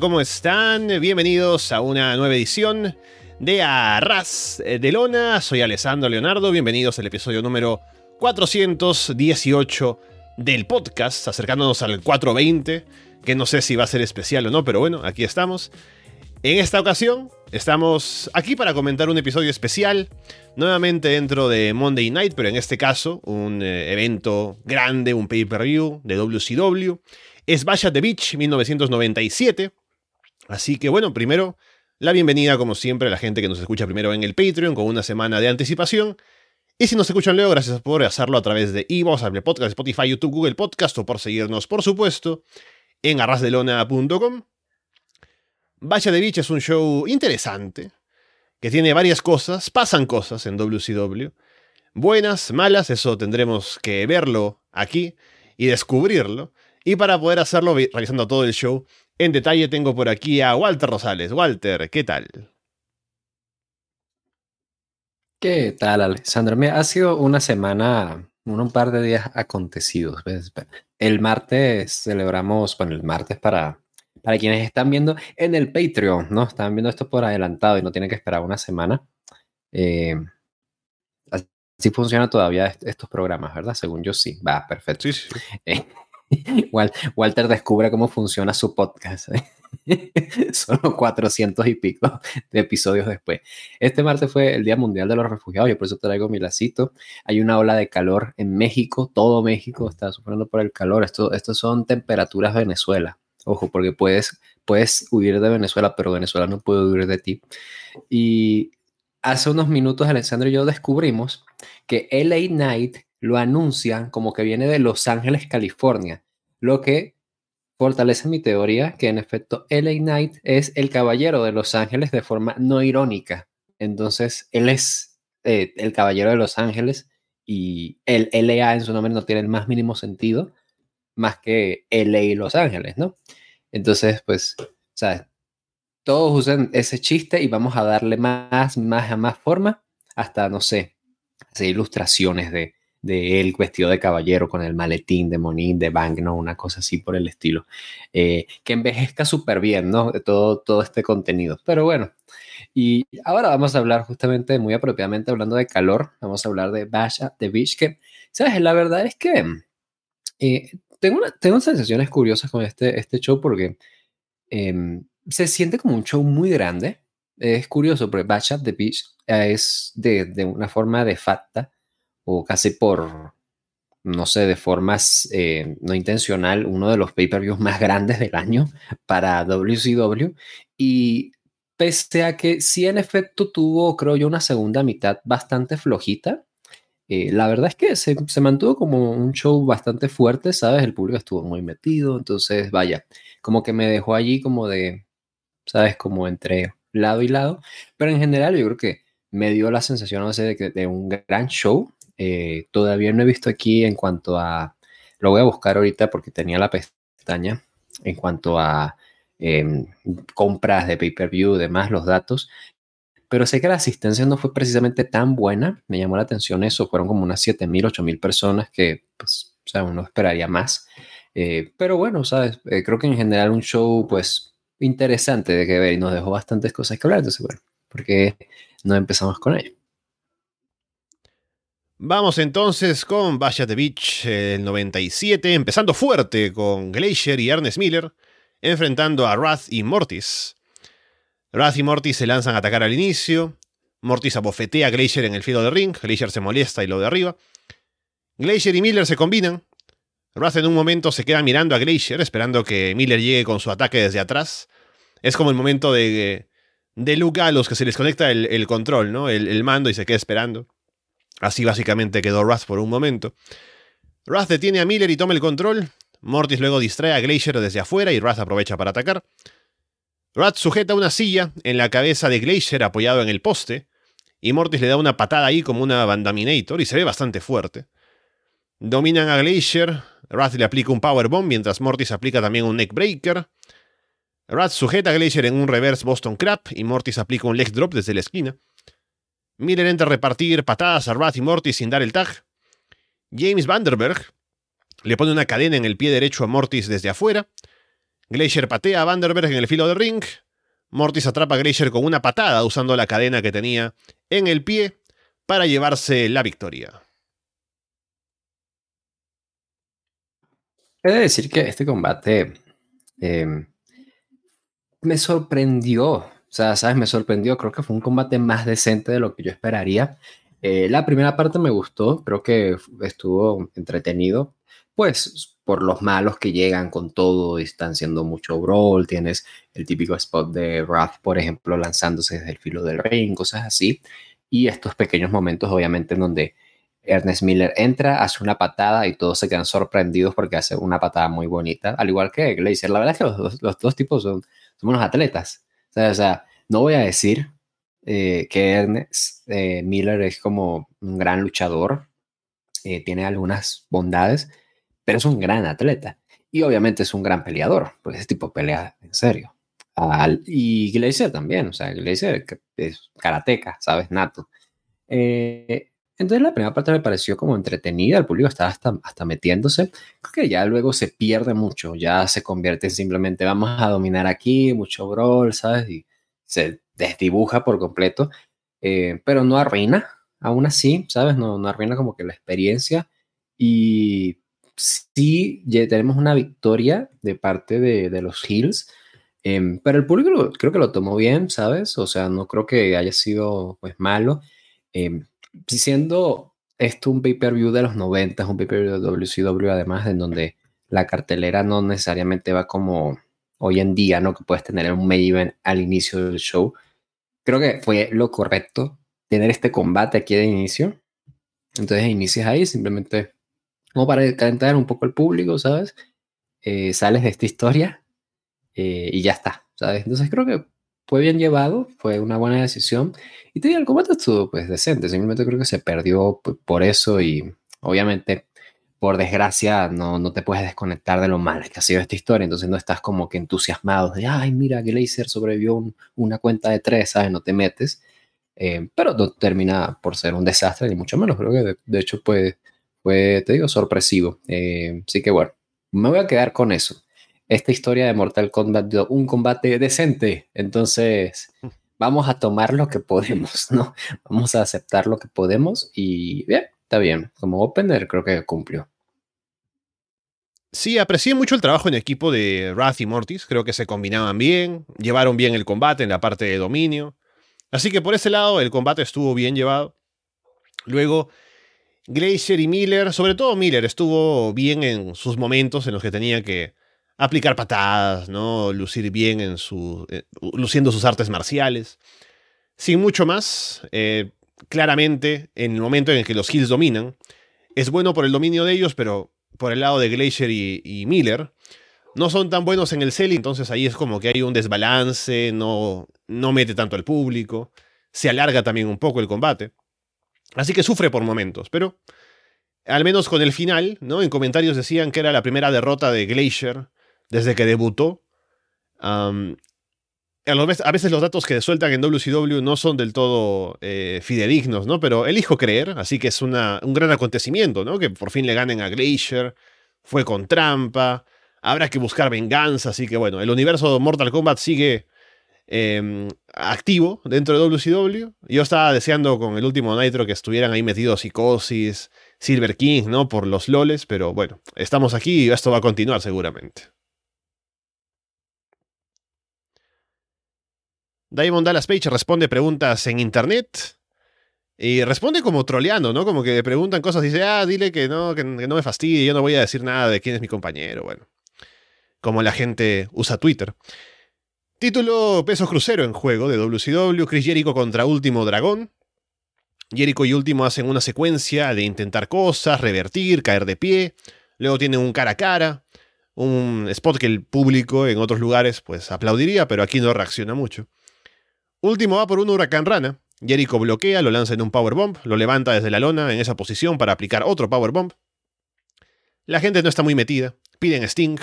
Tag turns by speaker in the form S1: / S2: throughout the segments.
S1: ¿cómo están? Bienvenidos a una nueva edición de Arras de Lona. Soy Alessandro Leonardo, bienvenidos al episodio número 418 del podcast, acercándonos al 420, que no sé si va a ser especial o no, pero bueno, aquí estamos. En esta ocasión estamos aquí para comentar un episodio especial, nuevamente dentro de Monday Night, pero en este caso un eh, evento grande, un pay-per-view de WCW. Es Bash at the Beach 1997. Así que bueno, primero la bienvenida como siempre a la gente que nos escucha primero en el Patreon con una semana de anticipación. Y si nos escuchan luego, gracias por hacerlo a través de Evox, Apple Podcast, Spotify, YouTube, Google Podcast o por seguirnos, por supuesto, en arrasdelona.com. Vaya de Beach es un show interesante, que tiene varias cosas, pasan cosas en WCW. Buenas, malas, eso tendremos que verlo aquí y descubrirlo. Y para poder hacerlo, revisando todo el show en detalle, tengo por aquí a Walter Rosales. Walter, ¿qué tal?
S2: ¿Qué tal, Alessandro? Me ha sido una semana, un par de días acontecidos. El martes celebramos, bueno, el martes para para quienes están viendo en el Patreon, ¿no? Están viendo esto por adelantado y no tienen que esperar una semana. Eh, así funciona todavía estos programas, ¿verdad? Según yo sí. Va, perfecto. Sí, eh, Walter descubre cómo funciona su podcast. ¿eh? Solo 400 y pico de episodios después. Este martes fue el Día Mundial de los Refugiados, yo por eso traigo mi lacito. Hay una ola de calor en México, todo México está sufriendo por el calor. Esto, esto son temperaturas Venezuela. Ojo, porque puedes, puedes huir de Venezuela, pero Venezuela no puede huir de ti. Y hace unos minutos Alessandro y yo descubrimos que LA Night lo anuncian como que viene de Los Ángeles, California, lo que fortalece mi teoría que en efecto LA Knight es el caballero de Los Ángeles de forma no irónica. Entonces, él es eh, el caballero de Los Ángeles y el LA en su nombre no tiene el más mínimo sentido más que LA y Los Ángeles, ¿no? Entonces, pues, ¿sabes? Todos usan ese chiste y vamos a darle más, más, más forma hasta, no sé, hacer ilustraciones de, de él vestido de caballero con el maletín de Monín, de Bang, ¿no? Una cosa así por el estilo. Eh, que envejezca súper bien, ¿no? De todo, todo este contenido. Pero bueno, y ahora vamos a hablar justamente, muy apropiadamente, hablando de calor, vamos a hablar de Bash at the Beach, que, ¿sabes? La verdad es que eh, tengo, tengo sensaciones curiosas con este, este show porque em, se siente como un show muy grande. Es curioso porque Bash at the Beach es de, de una forma de facta o casi por, no sé, de formas eh, no intencional, uno de los pay-per-views más grandes del año para WCW. Y pese a que sí en efecto tuvo, creo yo, una segunda mitad bastante flojita, eh, la verdad es que se, se, mantuvo como un show bastante fuerte, ¿sabes? El público estuvo muy metido, entonces, vaya, como que me dejó allí como de, ¿sabes? Como entre lado y lado, pero en general yo creo que me dio la sensación, no sé, de, de un gran show. Eh, todavía no he visto aquí en cuanto a, lo voy a buscar ahorita porque tenía la pestaña, en cuanto a eh, compras de pay-per-view, demás, los datos pero sé que la asistencia no fue precisamente tan buena. Me llamó la atención eso. Fueron como unas 7.000, 8.000 personas que, pues, o sea, uno esperaría más. Eh, pero bueno, ¿sabes? Eh, creo que en general un show, pues, interesante de que ver y nos dejó bastantes cosas que hablar. Entonces, bueno, porque no empezamos con ello.
S1: Vamos entonces con Vaya the Beach el 97, empezando fuerte con Glacier y Ernest Miller, enfrentando a Wrath y Mortis. Wrath y Mortis se lanzan a atacar al inicio. Mortis abofetea a Glacier en el filo de ring. Glacier se molesta y lo derriba. Glacier y Miller se combinan. Wrath en un momento se queda mirando a Glacier, esperando que Miller llegue con su ataque desde atrás. Es como el momento de, de Luke los que se les conecta el, control, ¿no? El, mando y se queda esperando. Así básicamente quedó Wrath por un momento. Wrath detiene a Miller y toma el control. Mortis luego distrae a Glacier desde afuera y Wrath aprovecha para atacar. Rat sujeta una silla en la cabeza de Glacier apoyado en el poste, y Mortis le da una patada ahí como una Bandaminator y se ve bastante fuerte. Dominan a Glacier, Rat le aplica un Powerbomb mientras Mortis aplica también un Neckbreaker. Rat sujeta a Glacier en un reverse Boston Crab y Mortis aplica un Leg Drop desde la esquina. Miller entra a repartir patadas a Rat y Mortis sin dar el tag. James Vanderberg le pone una cadena en el pie derecho a Mortis desde afuera Glacier patea a Vanderberg en el filo del ring. Mortis atrapa a Glacier con una patada usando la cadena que tenía en el pie para llevarse la victoria.
S2: He de decir que este combate em, me sorprendió. O sea, ¿sabes? Me sorprendió. Creo que fue un combate más decente de lo que yo esperaría. Eh, la primera parte me gustó. Creo que estuvo entretenido. Pues por los malos que llegan con todo y están haciendo mucho brawl. Tienes el típico spot de Wrath, por ejemplo, lanzándose desde el filo del ring, cosas así. Y estos pequeños momentos, obviamente, en donde Ernest Miller entra, hace una patada y todos se quedan sorprendidos porque hace una patada muy bonita, al igual que Glacier. La verdad es que los, dos tipos son, unos atletas. O sea, no voy a decir eh, que Ernest eh, Miller es como un gran luchador, eh, tiene algunas bondades, pero es un gran atleta. Y obviamente es un gran peleador, porque ese tipo pelea en serio. y Glacier también, o sea, Glacier es karateca, ¿sabes? Nato. Eh, entonces la primera parte me pareció como entretenida, el público estaba hasta, metiéndose. Creo que ya luego se pierde mucho, ya se convierte en simplemente vamos a dominar aquí, mucho brawl, ¿sabes? Y se desdibuja por completo, eh, pero no arruina, aún así, ¿sabes? No, no arruina como que la experiencia. Y sí ya tenemos una victoria de parte de, los Hills, em, pero el público creo que lo tomó bien, ¿sabes? O sea, no creo que haya sido pues malo. Eh, siendo esto un pay-per-view de los 90, un pay-per-view de WCW además, en donde la cartelera no necesariamente va como hoy en día, ¿no? Que puedes tener un main event al inicio del show. Creo que fue lo correcto tener este combate aquí de inicio. Entonces inicias ahí simplemente como para calentar un poco el público, ¿sabes? Eh, sales de esta historia eh, y ya está, ¿sabes? Entonces creo que fue bien llevado, fue una buena decisión. Y te digo, el combate estuvo pues decente, simplemente creo que se perdió por eso y obviamente, por desgracia, no, no te puedes desconectar de lo mal que ha sido esta historia, entonces no estás como que entusiasmado de, ay, mira, Glazer sobrevivió una cuenta de tres, ¿sabes? No te metes. Eh, pero termina por ser un desastre, ni mucho menos. Creo que de, hecho fue, fue, te digo, sorpresivo. Eh, así que bueno, me voy a quedar con eso esta historia de Mortal Kombat un combate decente. Entonces, vamos a tomar lo que podemos, ¿no? Vamos a aceptar lo que podemos y bien, está bien. Como opener creo que cumplió.
S1: Sí, aprecié mucho el trabajo en equipo de Wrath y Mortis. Creo que se combinaban bien, llevaron bien el combate en la parte de dominio. Así que por ese lado el combate estuvo bien llevado. Luego, Glacier y Miller, sobre todo Miller, estuvo bien en sus momentos en los que tenía que aplicar patadas, ¿no? Lucir bien en su. Eh, luciendo sus artes marciales. Sin mucho más, eh, claramente, en el momento en el que los Hills dominan, es bueno por el dominio de ellos, pero por el lado de Glacier y, Miller, no son tan buenos en el selling, entonces ahí es como que hay un desbalance, no, no mete tanto al público, se alarga también un poco el combate. Así que sufre por momentos, pero al menos con el final, ¿no? En comentarios decían que era la primera derrota de Glacier desde que debutó. a, veces los datos que sueltan en WCW no son del todo eh, fidedignos, ¿no? Pero elijo creer, así que es un gran acontecimiento, ¿no? Que por fin le ganen a Glacier, fue con trampa, habrá que buscar venganza, así que bueno, el universo de Mortal Kombat sigue em, activo dentro de WCW. Yo estaba deseando con el último Nitro que estuvieran ahí metidos Psicosis, Silver King, ¿no? Por los loles, pero bueno, estamos aquí y esto va a continuar seguramente. Diamond Dallas Page responde preguntas en internet. Y responde como troleando, ¿no? Como que le preguntan cosas dice, ah, dile que no, que, no me fastidie, yo no voy a decir nada de quién es mi compañero. Bueno, como la gente usa Twitter. Título Peso Crucero en juego de WCW, Chris Jericho contra Último Dragón. Jericho y Último hacen una secuencia de intentar cosas, revertir, caer de pie. Luego tienen un cara a cara, un spot que el público en otros lugares pues aplaudiría, pero aquí no reacciona mucho. Último va por un huracán rana. Jericho bloquea, lo lanza en un powerbomb, lo levanta desde la lona en esa posición para aplicar otro powerbomb. La gente no está muy metida, piden Sting.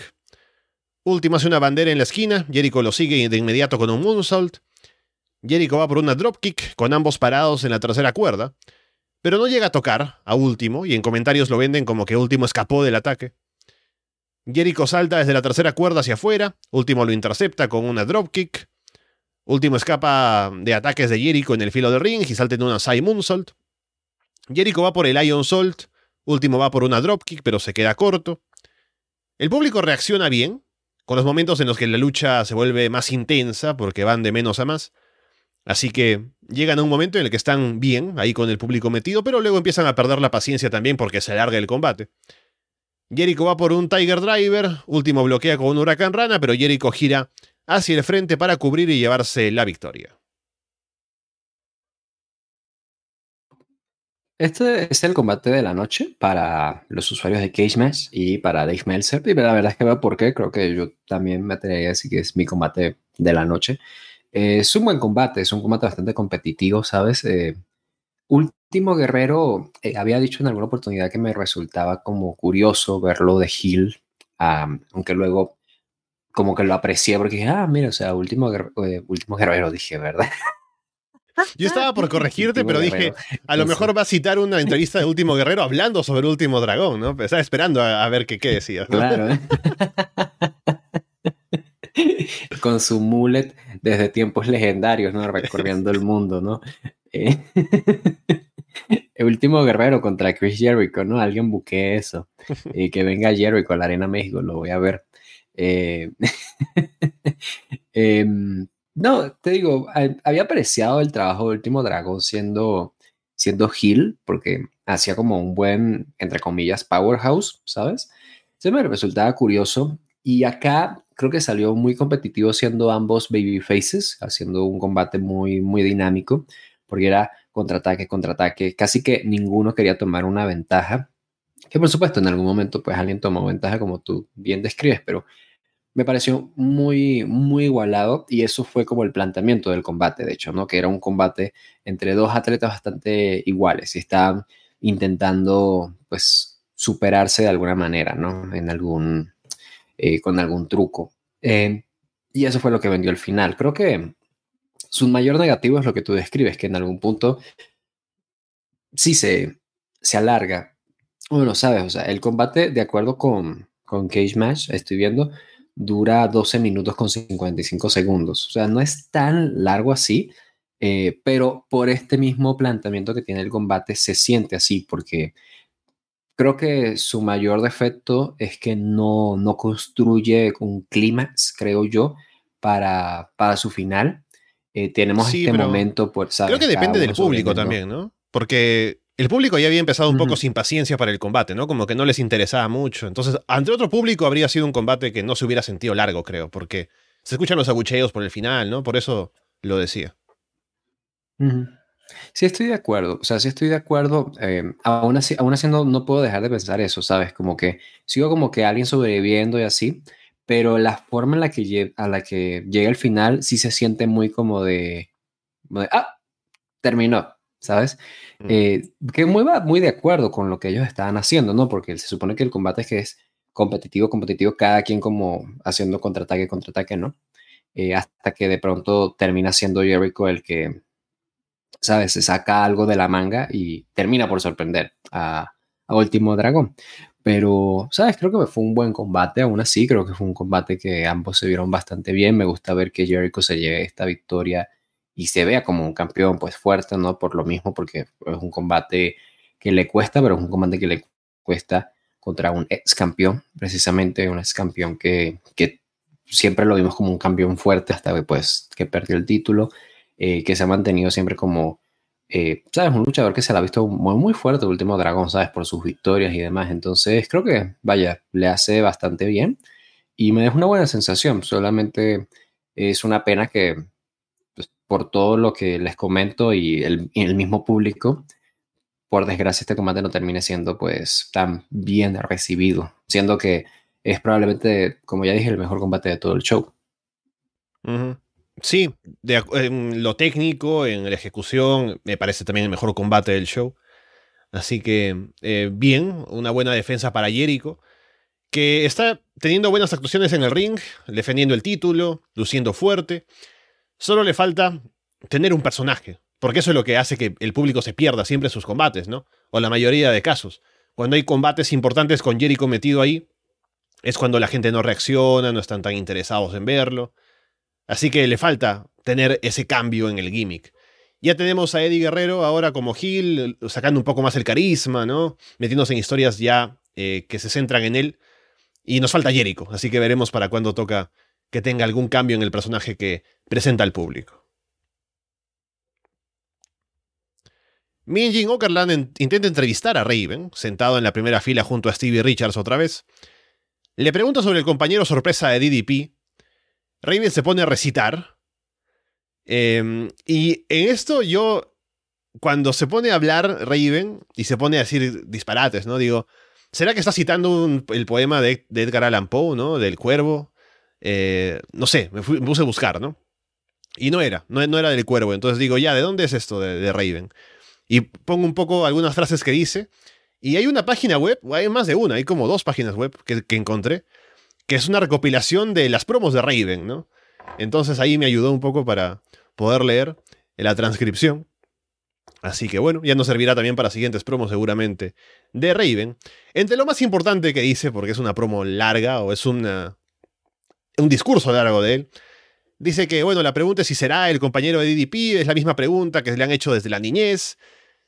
S1: Último hace una bandera en la esquina, Jericho lo sigue de inmediato con un moonsault. Jericho va por una dropkick con ambos parados en la tercera cuerda, pero no llega a tocar a Último y en comentarios lo venden como que Último escapó del ataque. Jericho salta desde la tercera cuerda hacia afuera, último lo intercepta con una dropkick, último escapa de ataques de Jericho en el filo del ring y salta en una side moonsault. Jericho va por el Iron Salt, último va por una dropkick pero se queda corto. El público reacciona bien, con los momentos en los que la lucha se vuelve más intensa porque van de menos a más. Así que llegan a un momento en el que están bien, ahí con el público metido, pero luego empiezan a perder la paciencia también porque se alarga el combate. Jericho va por un Tiger Driver, último bloquea con un Huracán Rana, pero Jericho gira hacia el frente para cubrir y llevarse la victoria.
S2: Este es el combate de la noche para los usuarios de Cage Match y para Dave Meltzer. Y la verdad es que veo por qué. Creo que yo también me atrevería a decir que es mi combate de la noche. Eh, es un buen combate, es un combate bastante competitivo, ¿sabes? Eh, Último Guerrero eh, había dicho en alguna oportunidad que me resultaba como curioso verlo de Hill, aunque luego como que lo aprecié porque dije, ah, mira, o sea, Último, último Guerrero, dije, ¿verdad?
S1: Yo estaba por corregirte, pero dije, a lo mejor va a citar una entrevista de Último Guerrero hablando sobre Último Dragón, ¿no? estaba esperando a, ver qué, qué decías.
S2: Claro. Con su mullet desde tiempos legendarios, ¿no? Recorriendo el mundo, ¿no? Eh, el último guerrero contra Chris Jericho, ¿no? Alguien busque eso. Y que venga Jericho a la Arena México, lo voy a ver. Eh, em, no, te digo, había apreciado el trabajo de Último Dragón siendo, siendo Hill, porque hacía como un buen, entre comillas, powerhouse, ¿sabes? Se me resultaba curioso. Y acá creo que salió muy competitivo siendo ambos baby faces, haciendo un combate muy, muy dinámico porque era contraataque, contraataque, casi que ninguno quería tomar una ventaja, que por supuesto en algún momento pues alguien tomó ventaja como tú bien describes, pero me pareció muy, muy igualado y eso fue como el planteamiento del combate, de hecho, ¿no? Que era un combate entre dos atletas bastante iguales y estaban intentando pues superarse de alguna manera, ¿no? En algún, eh, con algún truco. Eh, y eso fue lo que vendió el final. Creo que su mayor negativo es lo que tú describes, que en algún punto sí se, se alarga. Bueno, sabes, o sea, el combate, de acuerdo con, con Cage Match, estoy viendo, dura 12 minutos con 55 segundos. O sea, no es tan largo así, eh, pero por este mismo planteamiento que tiene el combate se siente así, porque creo que su mayor defecto es que no, no construye un clímax, creo yo, para, para su final. Eh, tenemos este momento, por
S1: Creo que depende del público también, ¿no? Porque el público ya había empezado un poco sin paciencia para el combate, ¿no? Como que no les interesaba mucho. Entonces, ante otro público habría sido un combate que no se hubiera sentido largo, creo, porque se escuchan los abucheos por el final, ¿no? Por eso lo decía.
S2: Sí, estoy de acuerdo. O sea, sí estoy de acuerdo. Eh, aún así, aún así no, no, puedo dejar de pensar eso, ¿sabes? Como que sigo como que alguien sobreviviendo y así pero la forma en la que, a la que llega el final sí se siente muy como de, ah, terminó, ¿sabes? Mm. Eh, que muy, va muy de acuerdo con lo que ellos estaban haciendo, ¿no? Porque se supone que el combate es que es competitivo, competitivo, cada quien como haciendo contraataque, contraataque, ¿no? Eh, hasta que de pronto termina siendo Jericho el que, ¿sabes? Se saca algo de la manga y termina por sorprender a, a Último Dragón. Pero, ¿sabes? Creo que fue un buen combate, aún así creo que fue un combate que ambos se vieron bastante bien. Me gusta ver que Jericho se lleve esta victoria y se vea como un campeón pues fuerte, ¿no? Por lo mismo, porque es un combate que le cuesta, pero es un combate que le cuesta contra un ex campeón, precisamente un ex campeón que, que siempre lo vimos como un campeón fuerte hasta que, pues, que perdió el título, eh, que se ha mantenido siempre como eh, ¿sabes? Un luchador que se la ha visto muy, muy fuerte el último dragón, ¿sabes? Por sus victorias y demás. Entonces, creo que, vaya, le hace bastante bien y me deja una buena sensación. Solamente es una pena que, por todo lo que les comento y el, mismo público, por desgracia, este combate no termine siendo, pues, tan bien recibido, siendo que es probablemente, como ya dije, el mejor combate de todo el show.
S1: Sí, en lo técnico, en la ejecución, me parece también el mejor combate del show. Así que, eh, bien, una buena defensa para Jericho, que está teniendo buenas actuaciones en el ring, defendiendo el título, luciendo fuerte. Solo le falta tener un personaje, porque eso es lo que hace que el público se pierda siempre sus combates, ¿no? O la mayoría de casos. Cuando hay combates importantes con Jericho metido ahí, es cuando la gente no reacciona, no están tan interesados en verlo. Así que le falta tener ese cambio en el gimmick. Ya tenemos a Eddie Guerrero ahora como Gil, sacando un poco más el carisma, ¿no? Metiéndose en historias ya eh, que se centran en él. Y nos falta Jericho, así que veremos para cuándo toca que tenga algún cambio en el personaje que presenta al público. Minjin Okerland intenta entrevistar a Raven, sentado en la primera fila junto a Stevie Richards otra vez. Le pregunta sobre el compañero sorpresa de DDP. Raven se pone a recitar. Em, y en esto yo, cuando se pone a hablar Raven y se pone a decir disparates, ¿no? Digo, ¿será que está citando el poema de, Edgar Allan Poe, ¿no? Del cuervo. Eh, no sé, me, puse a buscar, ¿no? Y no era, no, era del cuervo. Entonces digo, ya, ¿de dónde es esto de, Raven? Y pongo un poco algunas frases que dice. Y hay una página web, hay más de una, hay como dos páginas web que, encontré, que es una recopilación de las promos de Raven, ¿no? Entonces ahí me ayudó un poco para poder leer la transcripción. Así que bueno, ya nos servirá también para siguientes promos seguramente de Raven. Entre lo más importante que dice, porque es una promo larga o es una, un discurso largo de él, dice que, bueno, la pregunta es si será el compañero de DDP, es la misma pregunta que le han hecho desde la niñez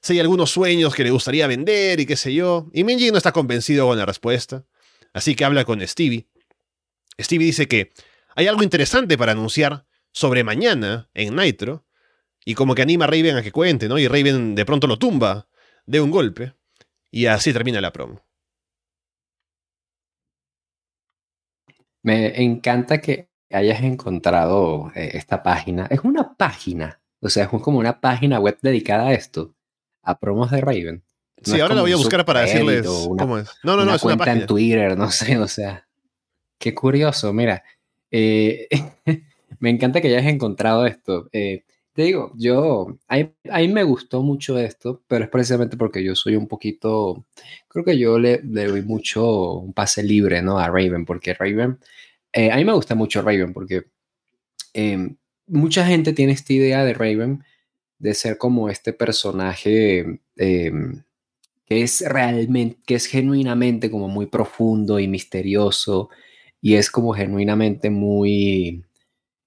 S1: si hay algunos sueños que le gustaría vender y qué sé yo. Y Minji no está convencido con la respuesta, así que habla con Stevie. Stevie dice que hay algo interesante para anunciar sobre mañana en Nitro, y como que anima a Raven a que cuente, ¿no? Y Raven de pronto lo tumba de un golpe, y así termina la promo.
S2: Me encanta que hayas encontrado eh, esta página. Es una página, o sea, es como una página web dedicada a esto a promos de Raven.
S1: sí, ahora la voy a buscar para decirles cómo es.
S2: No, no, no, es cuenta una en Twitter, no sé, o sea. Qué curioso, mira. Eh, me encanta que hayas encontrado esto. Eh, te digo, yo, a, mí me gustó mucho esto, pero es precisamente porque yo soy un poquito, creo que yo le, doy mucho un pase libre, ¿no? A Raven, porque Raven, eh, a mí me gusta mucho Raven, porque mucha gente tiene esta idea de Raven de ser como este personaje em, que es realmente, que es genuinamente como muy profundo y misterioso y es como genuinamente muy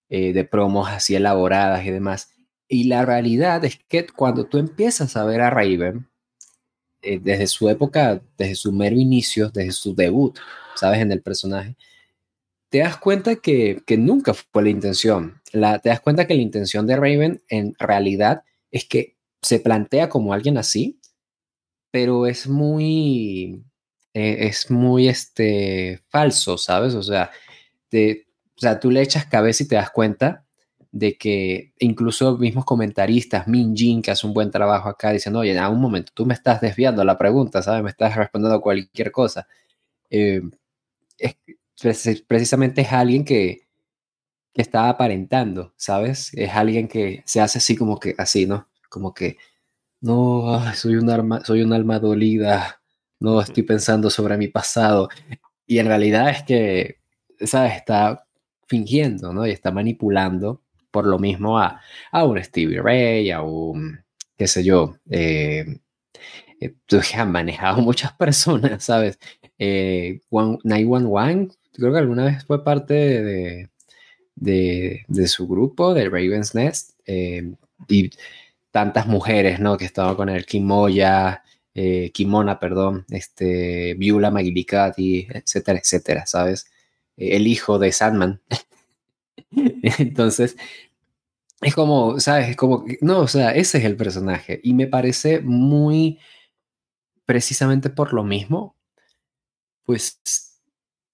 S2: eh, de promos así elaboradas y demás. Y la realidad es que cuando tú empiezas a ver a Raven, eh, desde su época, desde su mero inicio, desde su debut, ¿sabes? En el personaje, te das cuenta que, que nunca fue la intención. La, te das cuenta que la intención de Raven en realidad es que se plantea como alguien así, pero es muy, eh, es muy este, falso, ¿sabes? O sea, o sea, tú le echas cabeza y te das cuenta de que incluso mismos comentaristas, Min Jin, que hace un buen trabajo acá, diciendo, oye, a un momento, tú me estás desviando la pregunta, ¿sabes? Me estás respondiendo cualquier cosa. Eh, precisamente es alguien que, que está aparentando, ¿sabes? Es alguien que se hace así como que, así, ¿no? Como que, no, soy un, alma, soy un alma dolida, no estoy pensando sobre mi pasado. Y en realidad es que, ¿sabes? Está fingiendo, ¿no? Y está manipulando por lo mismo a, a un Stevie Ray, a un, qué sé yo, eh, eh, han manejado muchas personas, ¿sabes? Eh, 911, creo que alguna vez fue parte de, de, su grupo, de Raven's Nest, eh, y tantas mujeres, ¿no? Que estaban con el Kimoya, eh, Kimona, perdón, este, Viula Maglicati, etcétera, etcétera, ¿sabes? Eh, el hijo de Sandman. Entonces, es como, ¿sabes? Es como, no, o sea, ese es el personaje. Y me parece muy, precisamente por lo mismo, pues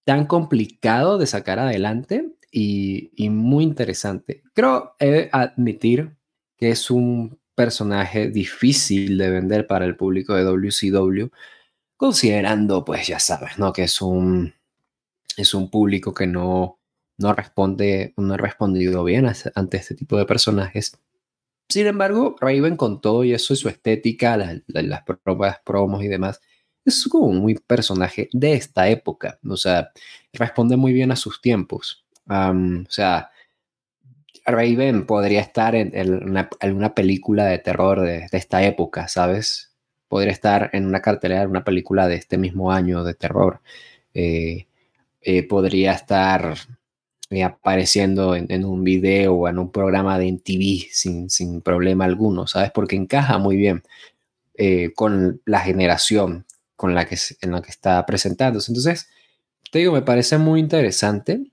S2: tan complicado de sacar adelante y, muy interesante. Creo admitir que es un personaje difícil de vender para el público de WCW, considerando, pues ya sabes, ¿no? Que es un, es un público que no, no responde, no ha respondido bien ante este tipo de personajes. Sin embargo, Raven con todo y eso y su estética, las, las promos y demás, es como un muy personaje de esta época. O sea, responde muy bien a sus tiempos o sea, Raven podría estar en, una, película de terror de, esta época, ¿sabes? Podría estar en una cartelera de una película de este mismo año de terror. Eh, eh, podría estar eh, apareciendo en, un video o en un programa de MTV sin, sin problema alguno, ¿sabes? Porque encaja muy bien con la generación con la que, en la que está presentándose. Entonces, te digo, me parece muy interesante.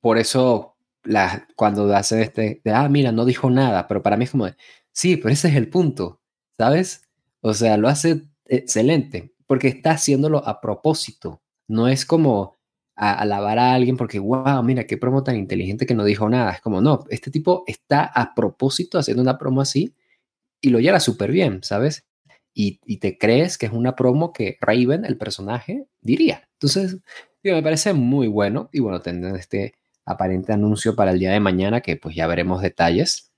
S2: por eso la, cuando hacen este, de, ah, mira, no dijo nada, pero para mí es como, de, sí, pero ese es el punto, ¿sabes? O sea, lo hace excelente, porque está haciéndolo a propósito, no es como alabar a alguien porque, wow, mira, qué promo tan inteligente que no dijo nada, es como, no, este tipo está a propósito haciendo una promo así y lo lleva súper bien, ¿sabes? Y, y, te crees que es una promo que Raven, el personaje, diría. Entonces, me parece muy bueno y bueno, tendrán este aparente anuncio para el día de mañana, que pues ya veremos detalles.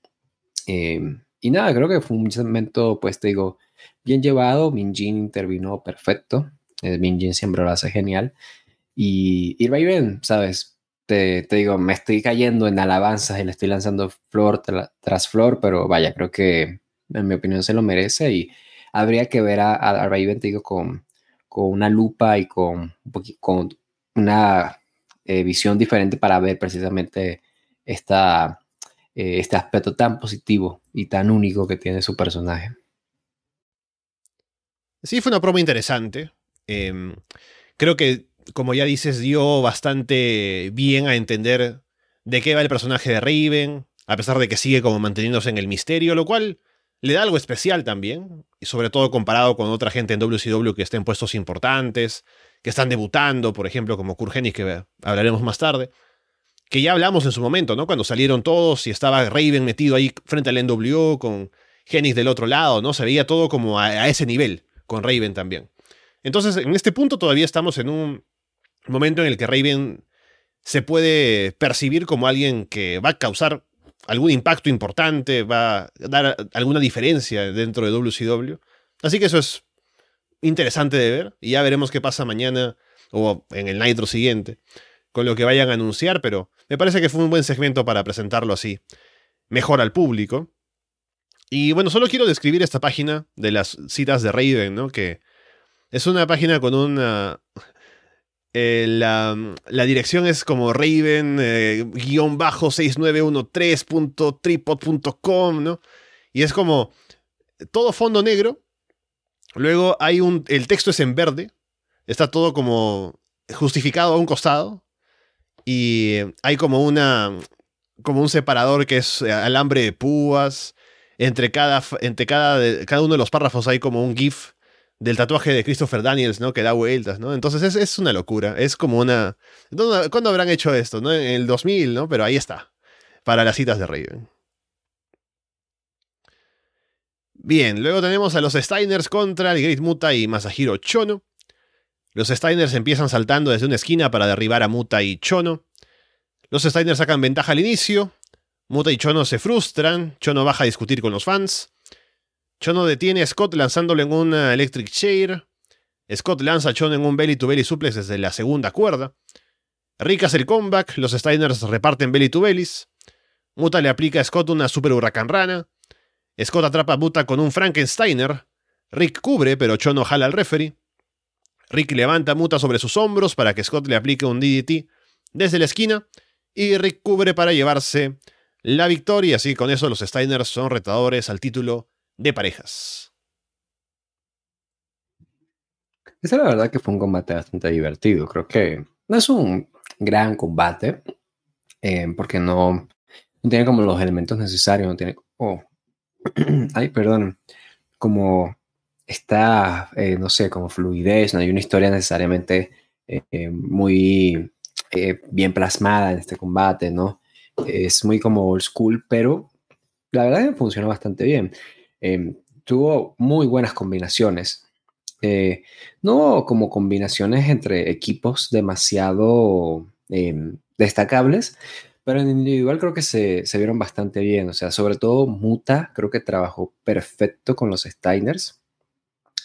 S2: Em, y nada, creo que fue un segmento, pues te digo, bien llevado. Minjin intervino perfecto. Eh, Minjin siempre lo hace genial. Y, y bien, ¿sabes? Te, te, digo, me estoy cayendo en alabanzas y le estoy lanzando flor tras flor, pero vaya, creo que en mi opinión se lo merece y habría que ver a, a, Raven, te digo, con, con una lupa y con, con una eh, visión diferente para ver precisamente esta, eh, este aspecto tan positivo y tan único que tiene su personaje.
S1: Sí, fue una promo interesante. Em, creo que, como ya dices, dio bastante bien a entender de qué va el personaje de Raven, a pesar de que sigue como manteniéndose en el misterio, lo cual le da algo especial también, y sobre todo comparado con otra gente en WCW que está en puestos importantes, que están debutando, por ejemplo, como Kurgenis, que hablaremos más tarde, que ya hablamos en su momento, ¿no? Cuando salieron todos y estaba Raven metido ahí frente al NWO con Genis del otro lado, ¿no? Se veía todo como a, ese nivel, con Raven también. Entonces, en este punto todavía estamos en un momento en el que Raven se puede percibir como alguien que va a causar algún impacto importante, va a dar alguna diferencia dentro de WCW. Así que eso es interesante de ver y ya veremos qué pasa mañana o en el Nitro siguiente con lo que vayan a anunciar, pero me parece que fue un buen segmento para presentarlo así, mejor al público. Y bueno, solo quiero describir esta página de las citas de Raven, ¿no? Que es una página con una... Eh, la, dirección es como Raven-6913.tripod.com, ¿no? Y es como todo fondo negro Luego hay un. El texto es en verde. Está todo como justificado a un costado. Y hay como una. como un separador que es eh, alambre de púas. Entre cada. Entre cada, cada uno de los párrafos hay como un GIF del tatuaje de Christopher Daniels, ¿no? Que da vueltas, ¿no? Entonces es, es una locura. Es como una. ¿Cuándo habrán hecho esto? ¿no? En el 2000, ¿no? Pero ahí está. Para las citas de Raven. Bien, luego tenemos a los Steiners contra el Great Muta y Masahiro Chono. Los Steiners empiezan saltando desde una esquina para derribar a Muta y Chono. Los Steiners sacan ventaja al inicio. Muta y Chono se frustran. Chono baja a discutir con los fans. Chono detiene a Scott lanzándolo en una Electric Chair. Scott lanza a Chono en un belly to belly suplex desde la segunda cuerda. Rick hace el comeback. Los Steiners reparten belly to bellies. Muta le aplica a Scott una super huracán rana. Scott atrapa a Muta con un Frankensteiner. Rick cubre, pero Chono jala al referee. Rick levanta a Muta sobre sus hombros para que Scott le aplique un DDT desde la esquina. Y Rick cubre para llevarse la victoria. Así con eso los Steiners son retadores al título de parejas.
S2: Esa la verdad que fue un combate bastante divertido. Creo que no es un gran combate. Eh, porque no, no, tiene como los elementos necesarios. No tiene. Oh, ay, perdón, como está, eh, no sé, como fluidez, no hay una historia necesariamente eh, muy bien plasmada en este combate, ¿no? Es muy como old school, pero la verdad que funciona bastante bien. Em, tuvo muy buenas combinaciones. no como combinaciones entre equipos demasiado em, destacables, pero en individual creo que se, se, vieron bastante bien. O sea, sobre todo Muta creo que trabajó perfecto con los Steiners.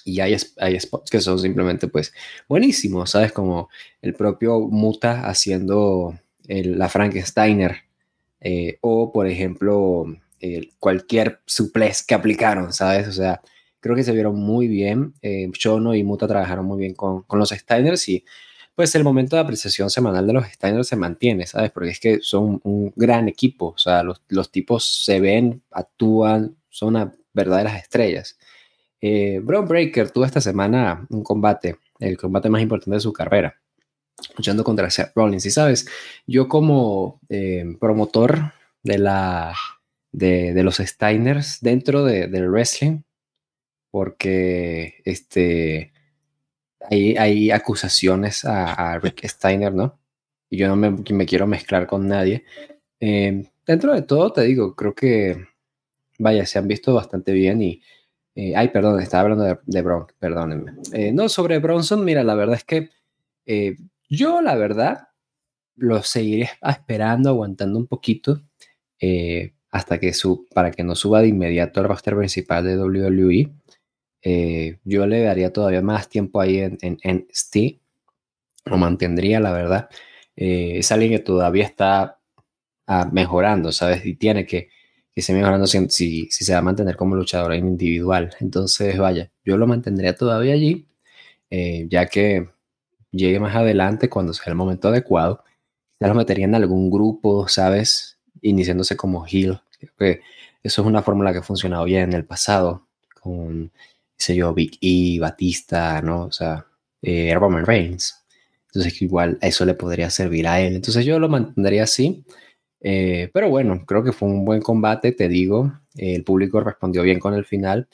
S2: Y hay, hay spots que son simplemente pues buenísimos, ¿sabes? Como el propio Muta haciendo la Frankensteiner. Eh, o por ejemplo cualquier suplex que aplicaron, ¿sabes? O sea, creo que se vieron muy bien. Eh, Shono y Muta trabajaron muy bien con, con los Steiners y pues el momento de apreciación semanal de los Steiners se mantiene, ¿sabes? Porque es que son un gran equipo, o sea, los, los tipos se ven, actúan, son unas verdaderas estrellas. Eh, Bro Breaker tuvo esta semana un combate, el combate más importante de su carrera, luchando contra Seth Rollins. Y sabes, yo como eh, promotor de, la, de, de, los Steiners dentro de, del wrestling, porque este, hay, hay acusaciones a, a, Rick Steiner, ¿no? Y yo no me, me quiero mezclar con nadie. Eh, dentro de todo, te digo, creo que, vaya, se han visto bastante bien y, eh, ay, perdón, estaba hablando de, de Bronx, perdónenme. Eh, no, sobre Bronson, mira, la verdad es que eh, yo, la verdad, lo seguiré esperando, aguantando un poquito, hasta que su, para que no suba de inmediato al roster principal de WWE. Eh, yo le daría todavía más tiempo ahí en, en, en lo mantendría, la verdad. Eh, es alguien que todavía está ah, mejorando, ¿sabes? Y tiene que, que seguir mejorando si, si, si, se va a mantener como luchador individual. Entonces, vaya, yo lo mantendría todavía allí, eh, ya que llegue más adelante, cuando sea el momento adecuado, ya lo metería en algún grupo, ¿sabes? Iniciándose como heel. Creo que eso es una fórmula que ha funcionado bien en el pasado, con sé yo, Big E, Batista, ¿no? O sea, eh, Roman Reigns. Entonces, igual eso le podría servir a él. Entonces, yo lo mantendría así. Eh, pero bueno, creo que fue un buen combate, te digo. Eh, el público respondió bien con el final.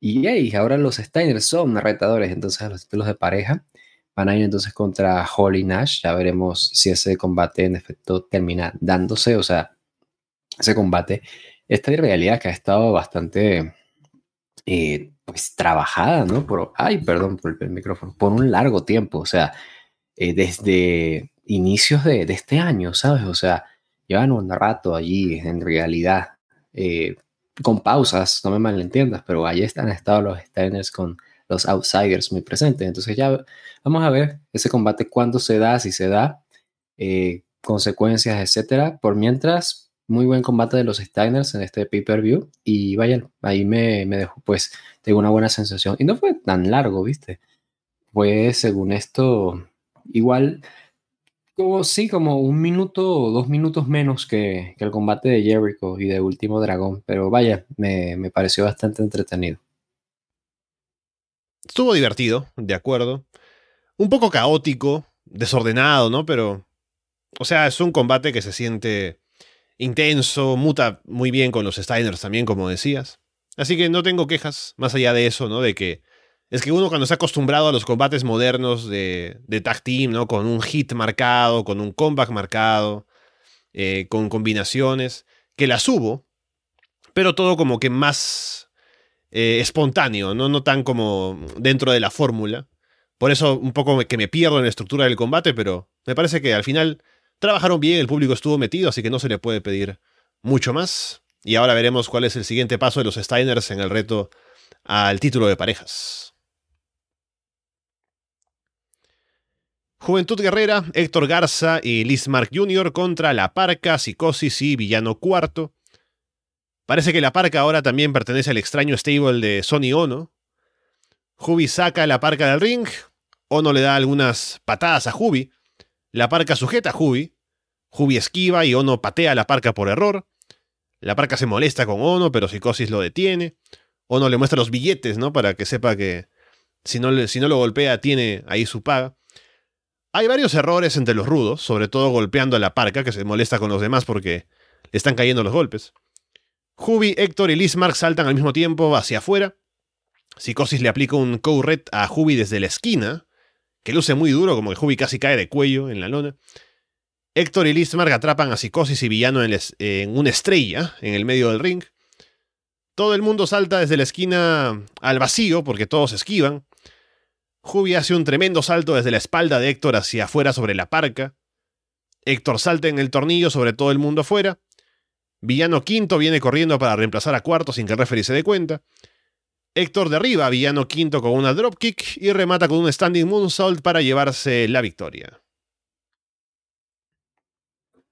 S2: Y hey, ahora los Steiners son retadores, entonces los títulos de pareja van a ir entonces contra Holly Nash. Ya veremos si ese combate en efecto termina dándose. O sea, ese combate, esta realidad que ha estado bastante eh, pues trabajada, ¿no? Por, ay, perdón por el micrófono, por un largo tiempo, o sea, eh, desde inicios de, este año, ¿sabes? O sea, llevan un rato allí, en realidad, eh, con pausas, no me malentiendas, pero ahí están estado los Steiners con los Outsiders muy presentes. Entonces ya vamos a ver ese combate cuándo se da, si se da, eh, consecuencias, etcétera. Por mientras, muy buen combate de los Steiners en este pay-per-view y vayan, ahí me, me dejó pues, tengo una buena sensación. Y no fue tan largo, ¿viste? Fue, según esto, igual, como sí, como un minuto o dos minutos menos que, que, el combate de Jericho y de Último Dragón, pero vaya, me, me pareció bastante entretenido.
S1: Estuvo divertido, de acuerdo. Un poco caótico, desordenado, ¿no? Pero, o sea, es un combate que se siente intenso, muta muy bien con los Steiners también, como decías. Así que no tengo quejas, más allá de eso, ¿no? De que es que uno cuando está acostumbrado a los combates modernos de, de tag team, ¿no? Con un hit marcado, con un comeback marcado, eh, con combinaciones, que las hubo, pero todo como que más eh, espontáneo, ¿no? No tan como dentro de la fórmula. Por eso un poco que me pierdo en la estructura del combate, pero me parece que al final trabajaron bien, el público estuvo metido, así que no se le puede pedir mucho más. Y ahora veremos cuál es el siguiente paso de los Steiners en el reto al título de parejas. Juventud Guerrera, Héctor Garza y Liz Mark Jr. contra La Parca, Psicosis y Villano Cuarto. Parece que La Parca ahora también pertenece al extraño stable de Sony Ono. Jubi saca a La Parca del ring. Ono le da algunas patadas a Jubi. La Parca sujeta a Jubi. Jubi esquiva y Ono patea a La Parca por error. La Parca se molesta con Ono, pero Psicosis lo detiene. Ono le muestra los billetes, ¿no? Para que sepa que si no, si no lo golpea, tiene ahí su paga. Hay varios errores entre los rudos, sobre todo golpeando a la parca, que se molesta con los demás porque le están cayendo los golpes. Jubi, Héctor y Lismark saltan al mismo tiempo hacia afuera. Psicosis le aplica un co-red a Jubi desde la esquina, que luce muy duro, como que Jubi casi cae de cuello en la lona. Héctor y Lismark atrapan a Psicosis y Villano en, una estrella en el medio del ring. Todo el mundo salta desde la esquina al vacío porque todos esquivan. Jubi hace un tremendo salto desde la espalda de Héctor hacia afuera sobre la parca. Héctor salta en el tornillo sobre todo el mundo afuera. Villano quinto viene corriendo para reemplazar a cuarto sin que el referee se dé cuenta. Héctor derriba a Villano quinto con una dropkick y remata con un standing moonsault para llevarse la victoria.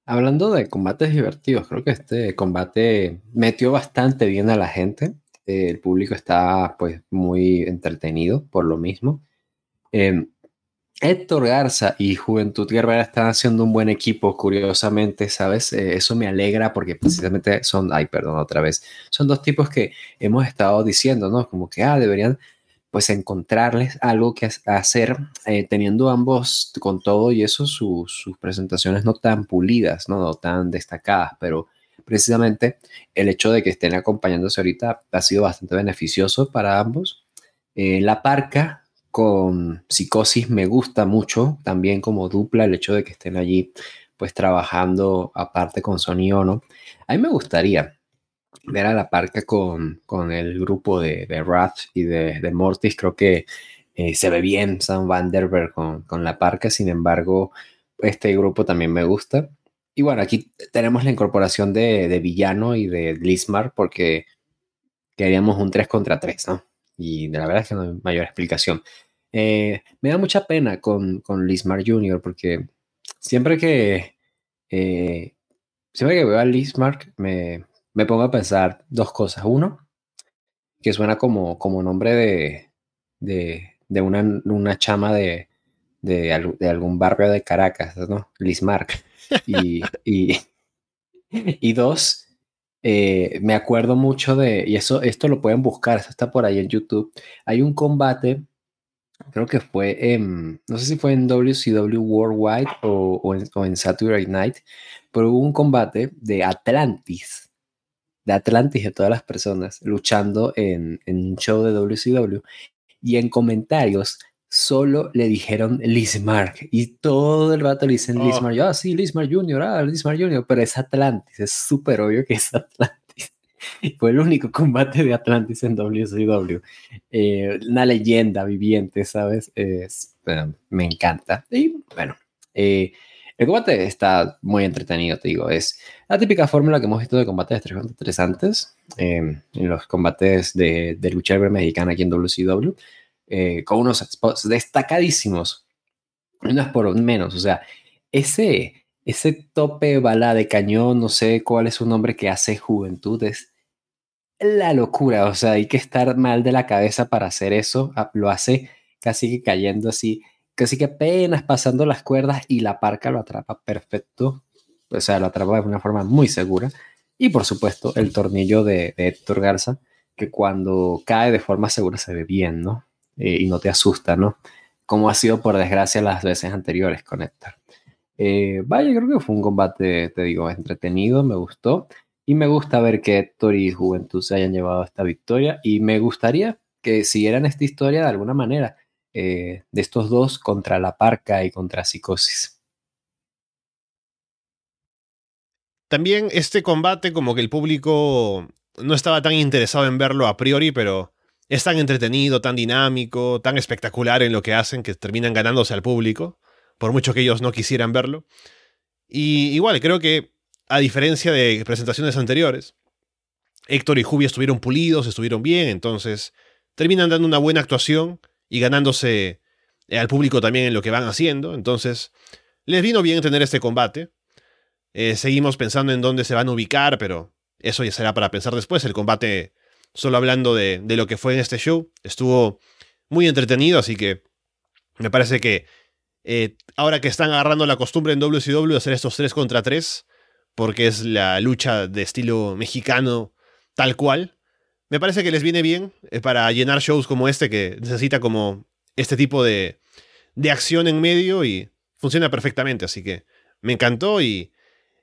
S2: Hablando de combates divertidos, creo que este combate metió bastante bien a la gente. El público está pues muy entretenido por lo mismo. Eh, Héctor Garza y Juventud Guerrera están haciendo un buen equipo, curiosamente, ¿sabes? Eh, eso me alegra porque precisamente son, ay, perdón, otra vez, son dos tipos que hemos estado diciendo, ¿no? Como que, ah, deberían pues encontrarles algo que hacer, eh, teniendo ambos con todo y eso sus presentaciones no tan pulidas, ¿no? tan destacadas, pero precisamente el hecho de que estén acompañándose ahorita ha sido bastante beneficioso para ambos. Eh, la parca con psicosis me gusta mucho, también como dupla, el hecho de que estén allí pues trabajando aparte con Sony Ono. A mí me gustaría ver a la parca con, con el grupo de, de Wrath y de, de, Mortis, creo que eh, se ve bien Sam Vanderberg con, con la parca, sin embargo, este grupo también me gusta. Y bueno, aquí tenemos la incorporación de, de Villano y de Lismar porque queríamos un 3 contra 3, ¿no? Y la verdad es que no hay mayor explicación. Eh, me da mucha pena con, con Lismar Jr. porque siempre que, eh, siempre que veo a Lismar me, me pongo a pensar dos cosas. Uno, que suena como, como nombre de, de, de una, una, chama de, de, algún barrio de Caracas, ¿no? Lismark. Y, y, y dos, eh, me acuerdo mucho de, y eso, esto lo pueden buscar, eso está por ahí en YouTube. Hay un combate, creo que fue en, no sé si fue en WCW Worldwide o, o, en, Saturday Night, pero hubo un combate de Atlantis, de Atlantis de todas las personas, luchando en, en un show de WCW. Y en comentarios solo le dijeron Lismark y todo el rato le dicen oh. Lismark. ah, sí, Lismark Jr., ah, Lismark Jr., pero es Atlantis, es súper obvio que es Atlantis. Fue el único combate de Atlantis en WCW. Eh, una leyenda viviente, ¿sabes? Es, me encanta. Y bueno, eh, el combate está muy entretenido, te digo. Es la típica fórmula que hemos visto de combates de 3 contra 3 antes, eh, en los combates de, de lucha libre mexicana aquí en WCW eh, con unos spots destacadísimos. Es por menos, o sea, ese, ese tope bala de cañón, no sé cuál es su nombre que hace Juventud, es la locura, o sea, hay que estar mal de la cabeza para hacer eso, ah, lo hace casi que cayendo así, casi que apenas pasando las cuerdas y la parca lo atrapa perfecto, o sea, lo atrapa de una forma muy segura. Y por supuesto, el tornillo de, de Héctor Garza, que cuando cae de forma segura se ve bien, ¿no? Eh, y no te asusta, ¿no? Como ha sido por desgracia las veces anteriores con Héctor. Eh, vaya, creo que fue un combate, te digo, entretenido, me gustó. Y me gusta ver que Héctor y Juventud se hayan llevado esta victoria. Y me gustaría que siguieran esta historia de alguna manera, eh, de estos dos contra la parca y contra psicosis.
S1: También este combate, como que el público no estaba tan interesado en verlo a priori, pero es tan entretenido, tan dinámico, tan espectacular en lo que hacen que terminan ganándose al público, por mucho que ellos no quisieran verlo. Y igual, creo que, a diferencia de presentaciones anteriores, Héctor y Jubi estuvieron pulidos, estuvieron bien, entonces terminan dando una buena actuación y ganándose al público también en lo que van haciendo. Entonces, les vino bien tener este combate. Eh, seguimos pensando en dónde se van a ubicar, pero eso ya será para pensar después. El combate solo hablando de, lo que fue en este show. Estuvo muy entretenido, así que me parece que eh, ahora que están agarrando la costumbre en WCW de hacer estos 3 contra 3, porque es la lucha de estilo mexicano tal cual, me parece que les viene bien eh, para llenar shows como este que necesita como este tipo de, de acción en medio y funciona perfectamente, así que me encantó y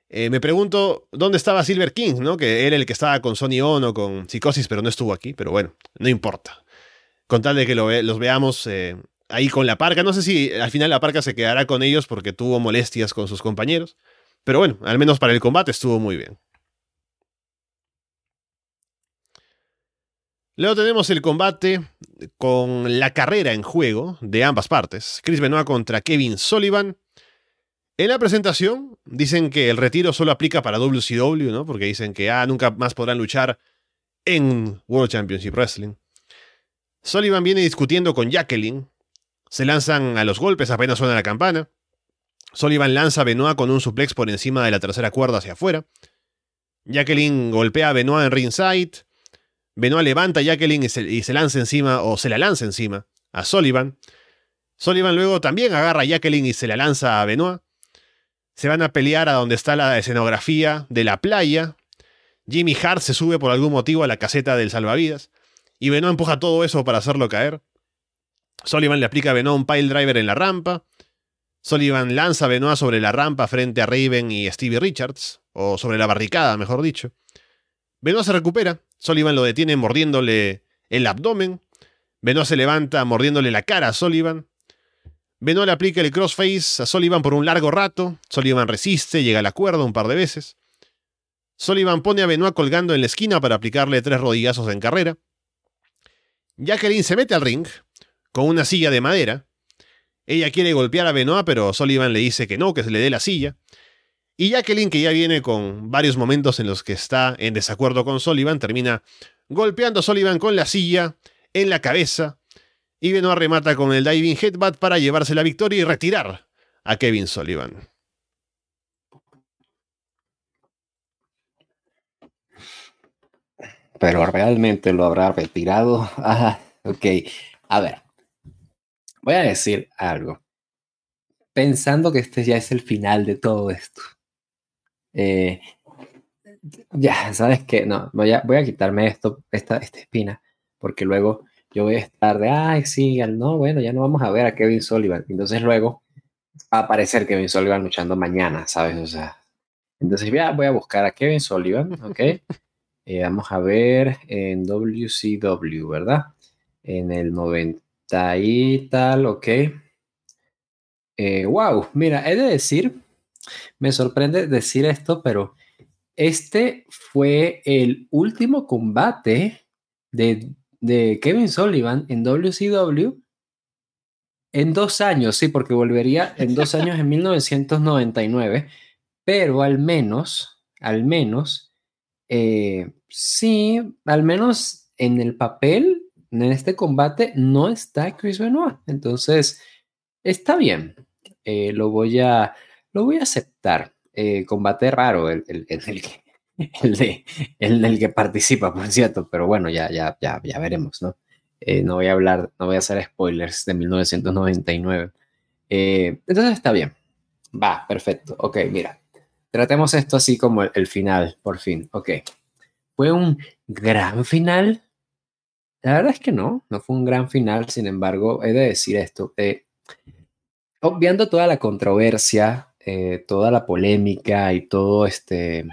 S1: eh, me pregunto dónde estaba Silver King, ¿no? Que era el que estaba con Sony Ono, con Psicosis, pero no estuvo aquí. Pero bueno, no importa. Con tal de que los veamos eh, ahí con la parca. No sé si al final la parca se quedará con ellos porque tuvo molestias con sus compañeros. Pero bueno, al menos para el combate estuvo muy bien. Luego tenemos el combate con la carrera en juego de ambas partes. Chris Benoit contra Kevin Sullivan. En la presentación dicen que el retiro solo aplica para WCW, ¿no? Porque dicen que ah, nunca más podrán luchar en World Championship Wrestling. Sullivan viene discutiendo con Jacqueline. Se lanzan a los golpes apenas suena la campana. Sullivan lanza a Benoit con un suplex por encima de la tercera cuerda hacia afuera. Jacqueline golpea a Benoit en ringside. Benoit levanta a Jacqueline y se, y se lanza encima, o se la lanza encima, a Sullivan. Sullivan luego también agarra a Jacqueline y se la lanza a Benoit. Se van a pelear a donde está la escenografía de la playa. Jimmy Hart se sube por algún motivo a la caseta del salvavidas. Y Benoit empuja todo eso para hacerlo caer. Sullivan le aplica a Benoit un pile driver en la rampa. Sullivan lanza a Benoit sobre la rampa frente a Raven y Stevie Richards, o sobre la barricada, mejor dicho. Benoit se recupera, Sullivan lo detiene mordiéndole el abdomen, Benoit se levanta mordiéndole la cara a Sullivan. Benoit aplica el crossface a Sullivan por un largo rato, Sullivan resiste, llega a la cuerda un par de veces. Sullivan pone a Benoit colgando en la esquina para aplicarle tres rodillazos en carrera. Jacqueline se mete al ring con una silla de madera ella quiere golpear a Benoit, pero Sullivan le dice que no, que se le dé la silla. Y Jacqueline, que ya viene con varios momentos en los que está en desacuerdo con Sullivan, termina golpeando a Sullivan con la silla en la cabeza. Y Benoit remata con el diving headbutt para llevarse la victoria y retirar a Kevin Sullivan.
S2: Pero realmente lo habrá retirado. Ajá, ok. A ver, Voy a decir algo. Pensando que este ya es el final de todo esto. Eh, ya, ¿sabes qué? No, voy a, voy a quitarme esto, esta, esta espina, porque luego yo voy a estar de, ay, sí, no, bueno, ya no vamos a ver a Kevin Sullivan. Entonces luego va a aparecer Kevin Sullivan luchando mañana, ¿sabes? O sea, entonces ya voy a buscar a Kevin Sullivan, ¿ok? Eh, vamos a ver en WCW, ¿verdad? En el 90 ahí tal, ok. wow, eh, mira, he de decir, me sorprende decir esto, pero este fue el último combate de, de Kevin Sullivan en WCW en dos años, sí, porque volvería en dos años en 1999, pero al menos, al menos, eh, sí, al menos en el papel en este combate no está Chris Benoit. Entonces, está bien. Eh, lo, voy a, lo voy a aceptar. Eh, combate raro el, el, el, el, de, el, el que participa, por cierto. Pero bueno, ya, ya, ya, ya veremos, ¿no? Eh, no voy a hablar, no voy a hacer spoilers de 1999. entonces está bien. Va, perfecto. Ok, mira. Tratemos esto así como el final, por fin. Ok. Fue un gran final la verdad es que no, no fue un gran final, sin embargo, he de decir esto. Eh, obviando toda la controversia, eh, toda la polémica y todo este,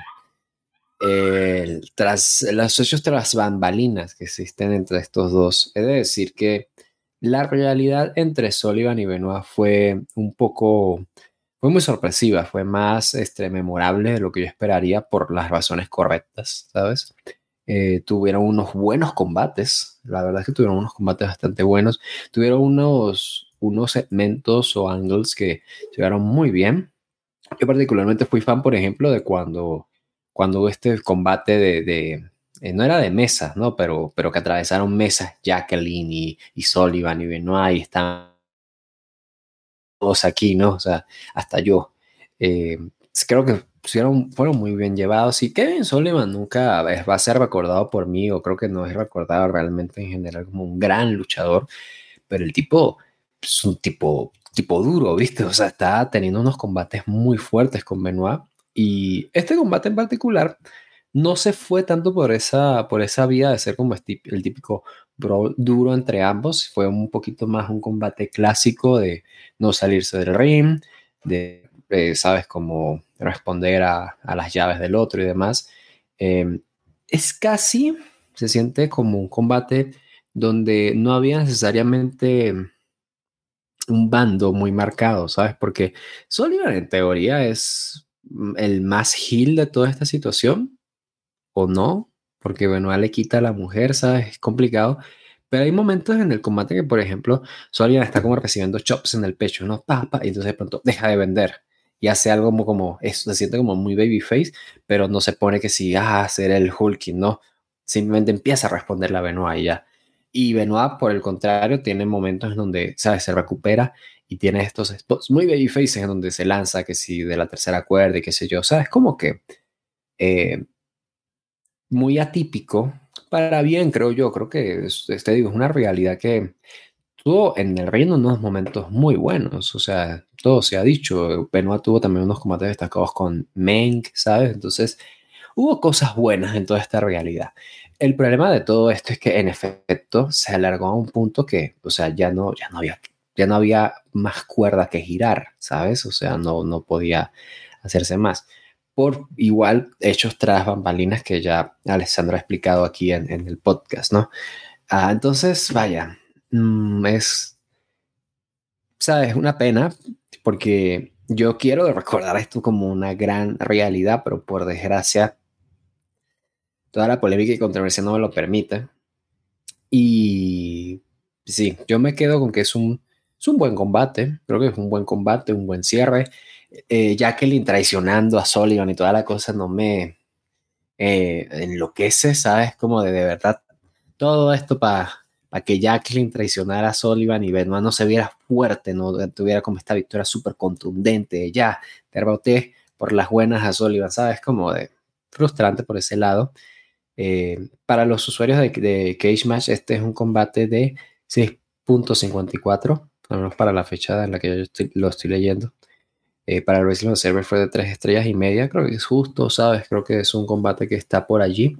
S2: tras los hechos tras bambalinas que existen entre estos dos, he de decir que la realidad entre Sullivan y Benoit fue un poco, fue muy sorpresiva, fue más este, memorable de lo que yo esperaría por las razones correctas, ¿sabes? Eh, tuvieron unos buenos combates, la verdad es que tuvieron unos combates bastante buenos, tuvieron unos, unos segmentos o angles que llegaron muy bien. Yo particularmente fui fan, por ejemplo, de cuando, cuando este combate de, de eh, no era de mesas, ¿no? Pero, pero que atravesaron mesas Jacqueline y, y Sullivan y Benoit y están todos aquí, ¿no? O sea, hasta yo. Eh, creo que fueron muy bien llevados y Kevin Sullivan nunca va a ser recordado por mí o creo que no es recordado realmente en general como un gran luchador, pero el tipo es un tipo, tipo duro, ¿viste? O sea, está teniendo unos combates muy fuertes con Benoit y este combate en particular no se fue tanto por esa, por esa vía de ser como el típico brawl duro entre ambos, fue un poquito más un combate clásico de no salirse del ring, de, eh, sabes, como responder a, las llaves del otro y demás. Em, es casi, se siente como un combate donde no había necesariamente un bando muy marcado, ¿sabes? Porque Sullivan en teoría es el más heel de toda esta situación, o no, porque Benoit le quita a la mujer, ¿sabes? Es complicado. Pero hay momentos en el combate que, por ejemplo, Sullivan está como recibiendo chops en el pecho, ¿no? Pa, y entonces de pronto deja de vender y hace algo como, como eso, se siente como muy babyface, pero no se pone que si, ah, ser el Hulking, no. Simplemente empieza a responderle a Benoit y ya. Y Benoit, por el contrario, tiene momentos en donde, ¿sabes? Se recupera y tiene estos spots muy babyfaces en donde se lanza, que si de la tercera cuerda y qué sé yo. ¿Sabes? Como que eh, muy atípico para bien, creo yo. Creo que, este, digo, es una realidad que tuvo en el reino unos momentos muy buenos, o sea, todo se ha dicho. Benoit tuvo también unos combates destacados con Meng, ¿sabes? Entonces, hubo cosas buenas en toda esta realidad. El problema de todo esto es que en efecto se alargó a un punto que, o sea, ya no, ya no había, ya no había más cuerda que girar, ¿sabes? O sea, no, no podía hacerse más. Por igual hechos tras bambalinas que ya Alessandro ha explicado aquí en, en el podcast, ¿no? Ah, entonces, vaya, mm, es, ¿sabes? Una pena porque yo quiero recordar esto como una gran realidad, pero por desgracia, toda la polémica y controversia no me lo permite. Y sí, yo me quedo con que es un, es un buen combate, creo que es un buen combate, un buen cierre. Eh, Jacqueline traicionando a Sullivan y toda la cosa no me eh, enloquece, ¿sabes? Como de, de verdad todo esto para que Jacqueline traicionara a Sullivan y Benoit no se viera fuerte, no tuviera como esta victoria súper contundente, ya, derroté por las buenas a Sullivan, ¿sabes? Como de frustrante por ese lado. Eh, para los usuarios de, Cage Match, este es un combate de 6.54, al menos para la fecha en la que yo lo estoy leyendo. Eh, para el Wrestling Observer fue de 3 estrellas y media, creo que es justo, ¿sabes? Creo que es un combate que está por allí.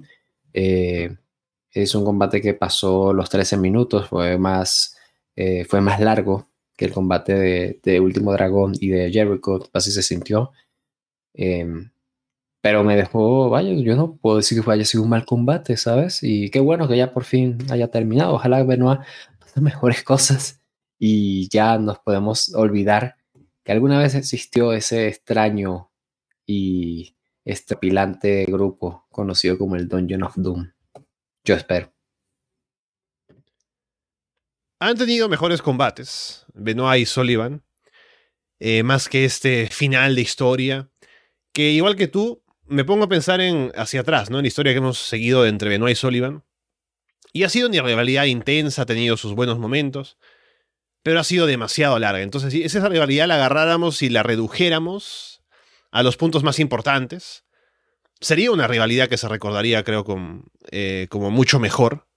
S2: Eh, es un combate que pasó los 13 minutos, fue más, eh, fue más largo que el combate de, Último Dragón y de Jericho, así se sintió. Em, pero me dejó, vaya, yo no puedo decir que haya sido un mal combate, ¿sabes? Y qué bueno que ya por fin haya terminado. Ojalá Benoit pase mejores cosas y ya nos podemos olvidar que alguna vez existió ese extraño y estrepilante grupo conocido como el Dungeon of Doom. Yo espero.
S1: Han tenido mejores combates, Benoit y Sullivan, eh, más que este final de historia, que igual que tú, me pongo a pensar en hacia atrás, ¿no? En la historia que hemos seguido entre Benoit y Sullivan. Y ha sido una rivalidad intensa, ha tenido sus buenos momentos, pero ha sido demasiado larga. Entonces, si esa rivalidad la agarráramos y la redujéramos a los puntos más importantes, sería una rivalidad que se recordaría, creo, eh, como mucho mejor.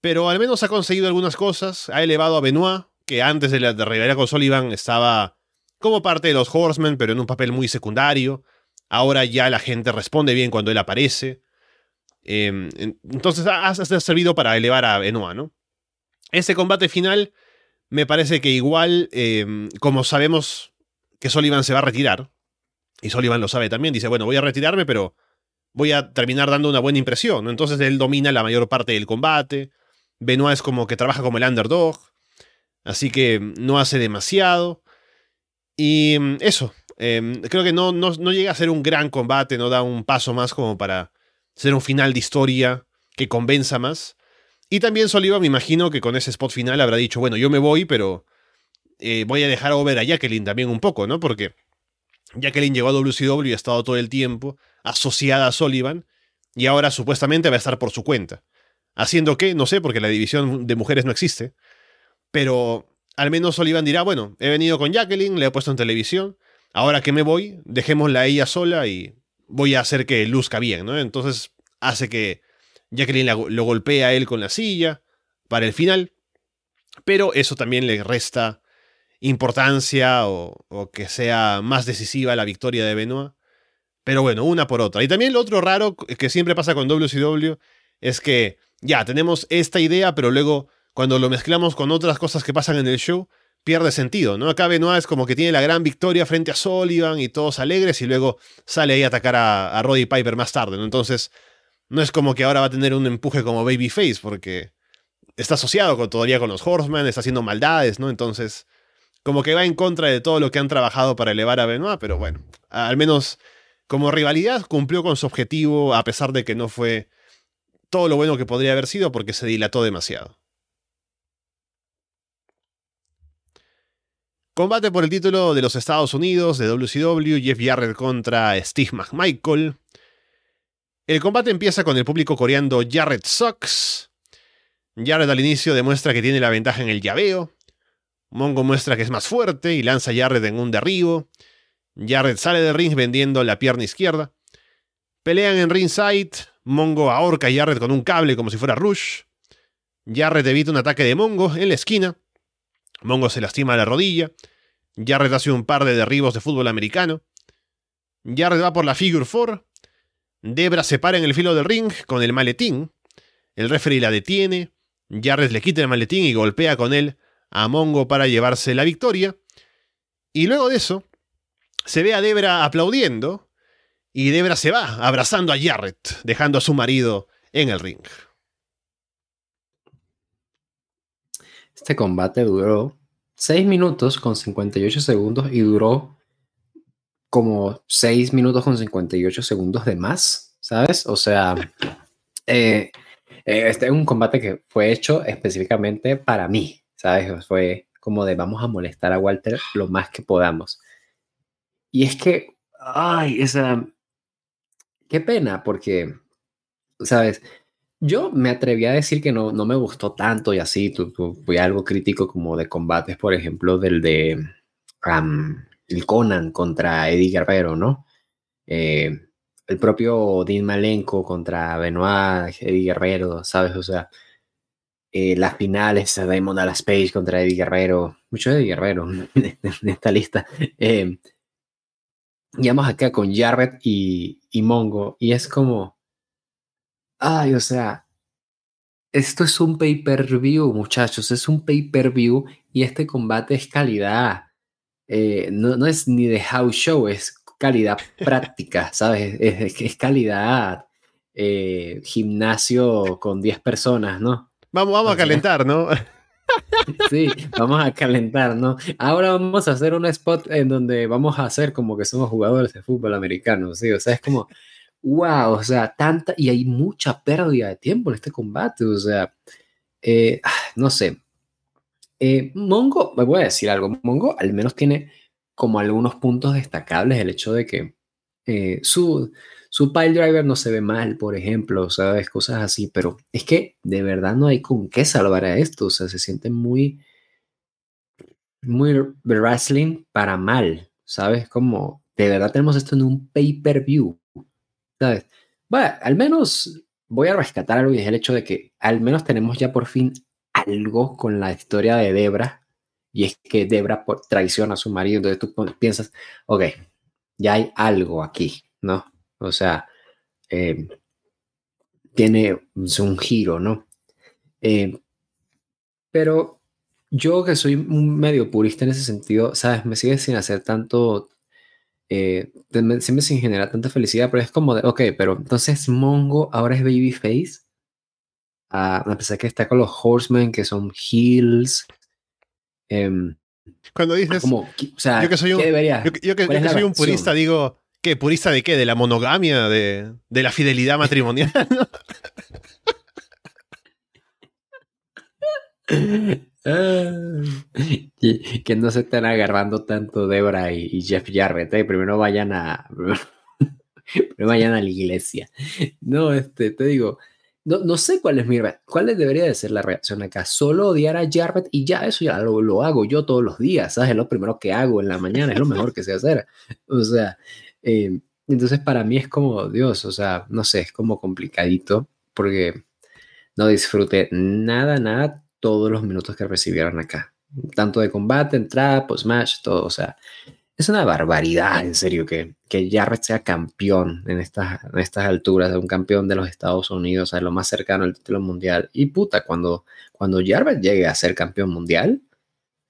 S1: Pero al menos ha conseguido algunas cosas. Ha elevado a Benoit, que antes de la rivalidad con Sullivan estaba como parte de los Horsemen, pero en un papel muy secundario. Ahora ya la gente responde bien cuando él aparece. Em, entonces ha, servido para elevar a Benoit, ¿no? Ese combate final me parece que igual, em, como sabemos que Sullivan se va a retirar, y Sullivan lo sabe también, dice, bueno, voy a retirarme, pero voy a terminar dando una buena impresión. Entonces él domina la mayor parte del combate. Benoit es como que trabaja como el underdog. Así que no hace demasiado. Y mm, eso, em, creo que no, no, no, llega a ser un gran combate, no da un paso más como para ser un final de historia que convenza más. Y también Sullivan me imagino que con ese spot final habrá dicho, bueno, yo me voy, pero eh, voy a dejar over a Jacqueline también un poco, ¿no? Porque Jacqueline llegó a WCW y ha estado todo el tiempo asociada a Sullivan y ahora supuestamente va a estar por su cuenta. Haciendo que, no sé, porque la división de mujeres no existe, pero al menos Sullivan dirá, bueno, he venido con Jacqueline, le he puesto en televisión, ahora que me voy, dejémosla a ella sola y voy a hacer que luzca bien, ¿no? Entonces hace que Jacqueline lo golpee a él con la silla para el final, pero eso también le resta importancia o, que sea más decisiva la victoria de Benoit. Pero bueno, una por otra. Y también lo otro raro que siempre pasa con WCW es que ya tenemos esta idea, pero luego cuando lo mezclamos con otras cosas que pasan en el show, pierde sentido, ¿no? Acá Benoit es como que tiene la gran victoria frente a Sullivan y todos alegres y luego sale ahí a atacar a, a Roddy Piper más tarde. Entonces, no es como que ahora va a tener un empuje como Babyface, porque está asociado todavía con los Horsemen, está haciendo maldades, ¿no? Entonces, como que va en contra de todo lo que han trabajado para elevar a Benoit, pero bueno, al menos como rivalidad cumplió con su objetivo a pesar de que no fue todo lo bueno que podría haber sido porque se dilató demasiado. Combate por el título de los Estados Unidos de WCW, Jeff Jarrett contra Steve McMichael. El combate empieza con el público coreando Jarrett sucks. Jarrett al inicio demuestra que tiene la ventaja en el llaveo, Mongo muestra que es más fuerte y lanza a Jarrett en un derribo. Jarrett sale del ring vendiendo la pierna izquierda. Pelean en ringside. Mongo ahorca a Jarrett con un cable como si fuera Rush. Jarrett evita un ataque de Mongo en la esquina Mongo se lastima la rodilla. Jarrett hace un par de derribos de fútbol americano. Jarrett va por la figure 4. Debra se para en el filo del ring con el maletín. El referee la detiene. Jarrett le quita el maletín y golpea con él a Mongo para llevarse la victoria. Y luego de eso, se ve a Debra aplaudiendo. Y Debra se va abrazando a Jarrett, dejando a su marido en el ring.
S2: Este combate duró 6 minutos con 58 segundos y duró como 6 minutos con 58 segundos de más, ¿sabes? O sea, eh, eh, este es un combate que fue hecho específicamente para mí, ¿sabes? Fue como de vamos a molestar a Walter lo más que podamos. Y es que, ay, esa, qué pena, porque, ¿sabes? Yo me atreví a decir que no, no me gustó tanto y así, tu, fui algo crítico como de combates, por ejemplo, del de el Conan contra Eddie Guerrero, ¿no? Eh, el propio Dean Malenko contra Benoit, Eddie Guerrero, ¿sabes? O sea, eh, las finales, Diamond Dallas Page contra Eddie Guerrero, mucho Eddie Guerrero en esta lista. Eh, y vamos acá con Jarrett y, y Mongo, y es como, Ay, o sea, esto es un pay-per-view, muchachos, es un pay-per-view y este combate es calidad. Eh, no, es ni de house show, es calidad práctica, ¿sabes? Es, calidad eh, gimnasio con 10 personas, ¿no?
S1: Vamos, vamos a calentar, ¿no?
S2: Sí, vamos a calentar, ¿no? Ahora vamos a hacer un spot en donde vamos a hacer como que somos jugadores de fútbol americano, ¿sí? O sea, es como, wow, o sea, tanta, y hay mucha pérdida de tiempo en este combate, o sea, eh, ah, no sé. Eh, Mongo, me voy a decir algo, Mongo al menos tiene como algunos puntos destacables el hecho de que eh, su, su pile driver no se ve mal, por ejemplo, sabes, cosas así, pero es que de verdad no hay con qué salvar a esto, o sea, se siente muy, muy wrestling para mal, ¿sabes? Como de verdad tenemos esto en un pay-per-view, ¿sabes? Bueno, al menos voy a rescatar algo y es el hecho de que al menos tenemos ya por fin algo con la historia de Debra y es que Debra traiciona a su marido, entonces tú piensas, ok, ya hay algo aquí, ¿no? O sea, eh, tiene un giro, ¿no? Eh, pero yo que soy un medio purista en ese sentido, ¿sabes? Me sigue sin hacer tanto eh, siempre sin generar tanta felicidad, pero es como de, ok, pero entonces Mongo ahora es Babyface. Uh, a pesar que está con los Horsemen, que son Heels. Em,
S1: Cuando dices, como, o sea, yo que soy un, yo, que, soy un purista, digo, ¿qué? ¿Purista de qué? ¿De la monogamia? ¿De, de la fidelidad matrimonial?
S2: que no se estén agarrando tanto Debra y, Jeff Jarrett. ¿eh? Primero vayan a. Primero vayan a la iglesia. No, este, te digo. No, no sé cuál es mi cuál debería de ser la reacción acá. Solo odiar a Jarrett y ya eso ya lo, lo, hago yo todos los días, ¿sabes? Es lo primero que hago en la mañana, es lo mejor que sé hacer. O sea, eh, entonces para mí es como, Dios, o sea, no sé, es como complicadito porque no disfruté nada, nada todos los minutos que recibieron acá. Tanto de combate, entrada, post-match, todo. O sea, es una barbaridad, en serio, que, que Jarrett sea campeón en estas, en estas alturas, un campeón de los Estados Unidos, a lo más cercano al título mundial. Y puta, cuando, cuando Jarrett llegue a ser campeón mundial,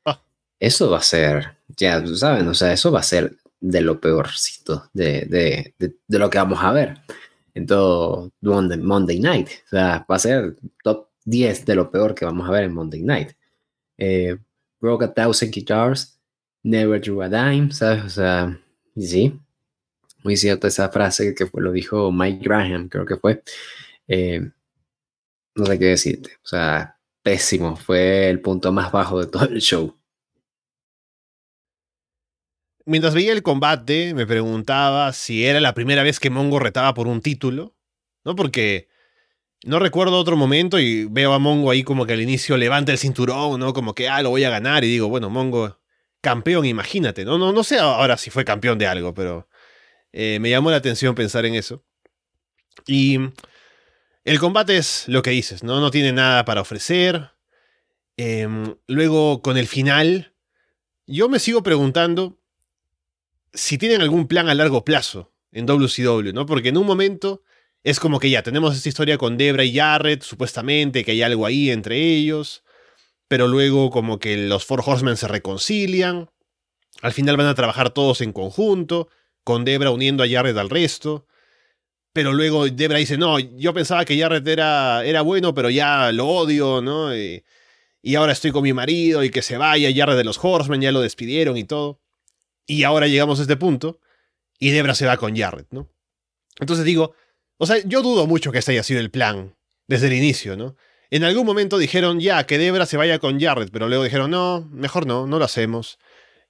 S2: ah. eso va a ser, ya saben, o sea, eso va a ser de lo peorcito de, de, de, de lo que vamos a ver en todo Monday, Monday Night. O sea, va a ser top 10 de lo peor que vamos a ver en Monday Night. Eh, broke a thousand guitars, never drew a dime, ¿sabes? O sea, sí, muy cierta esa frase que fue, lo dijo Mike Graham, creo que fue. Eh, no sé qué decirte, o sea, pésimo, fue el punto más bajo de todo el show.
S1: Mientras veía el combate, me preguntaba si era la primera vez que Mongo retaba por un título, ¿no? Porque no recuerdo otro momento y veo a Mongo ahí como que al inicio levanta el cinturón, ¿no? Como que, ah, lo voy a ganar y digo, bueno, Mongo, campeón, imagínate, ¿no? No, no sé ahora si fue campeón de algo, pero eh, me llamó la atención pensar en eso. Y el combate es lo que dices, ¿no? No tiene nada para ofrecer. Em, luego, con el final, yo me sigo preguntando si tienen algún plan a largo plazo en WCW, ¿no? Porque en un momento es como que ya tenemos esta historia con Debra y Jarrett, supuestamente que hay algo ahí entre ellos, pero luego como que los Four Horsemen se reconcilian, al final van a trabajar todos en conjunto, con Debra uniendo a Jarrett al resto, pero luego Debra dice, no, yo pensaba que Jarrett era, era bueno, pero ya lo odio, ¿no? Y, y ahora estoy con mi marido y que se vaya Jarrett de los Horsemen, ya lo despidieron y todo. Y ahora llegamos a este punto y Debra se va con Jarrett, ¿no? Entonces digo, o sea, yo dudo mucho que este haya sido el plan desde el inicio, ¿no? En algún momento dijeron ya que Debra se vaya con Jarrett, pero luego dijeron no, mejor no, no lo hacemos.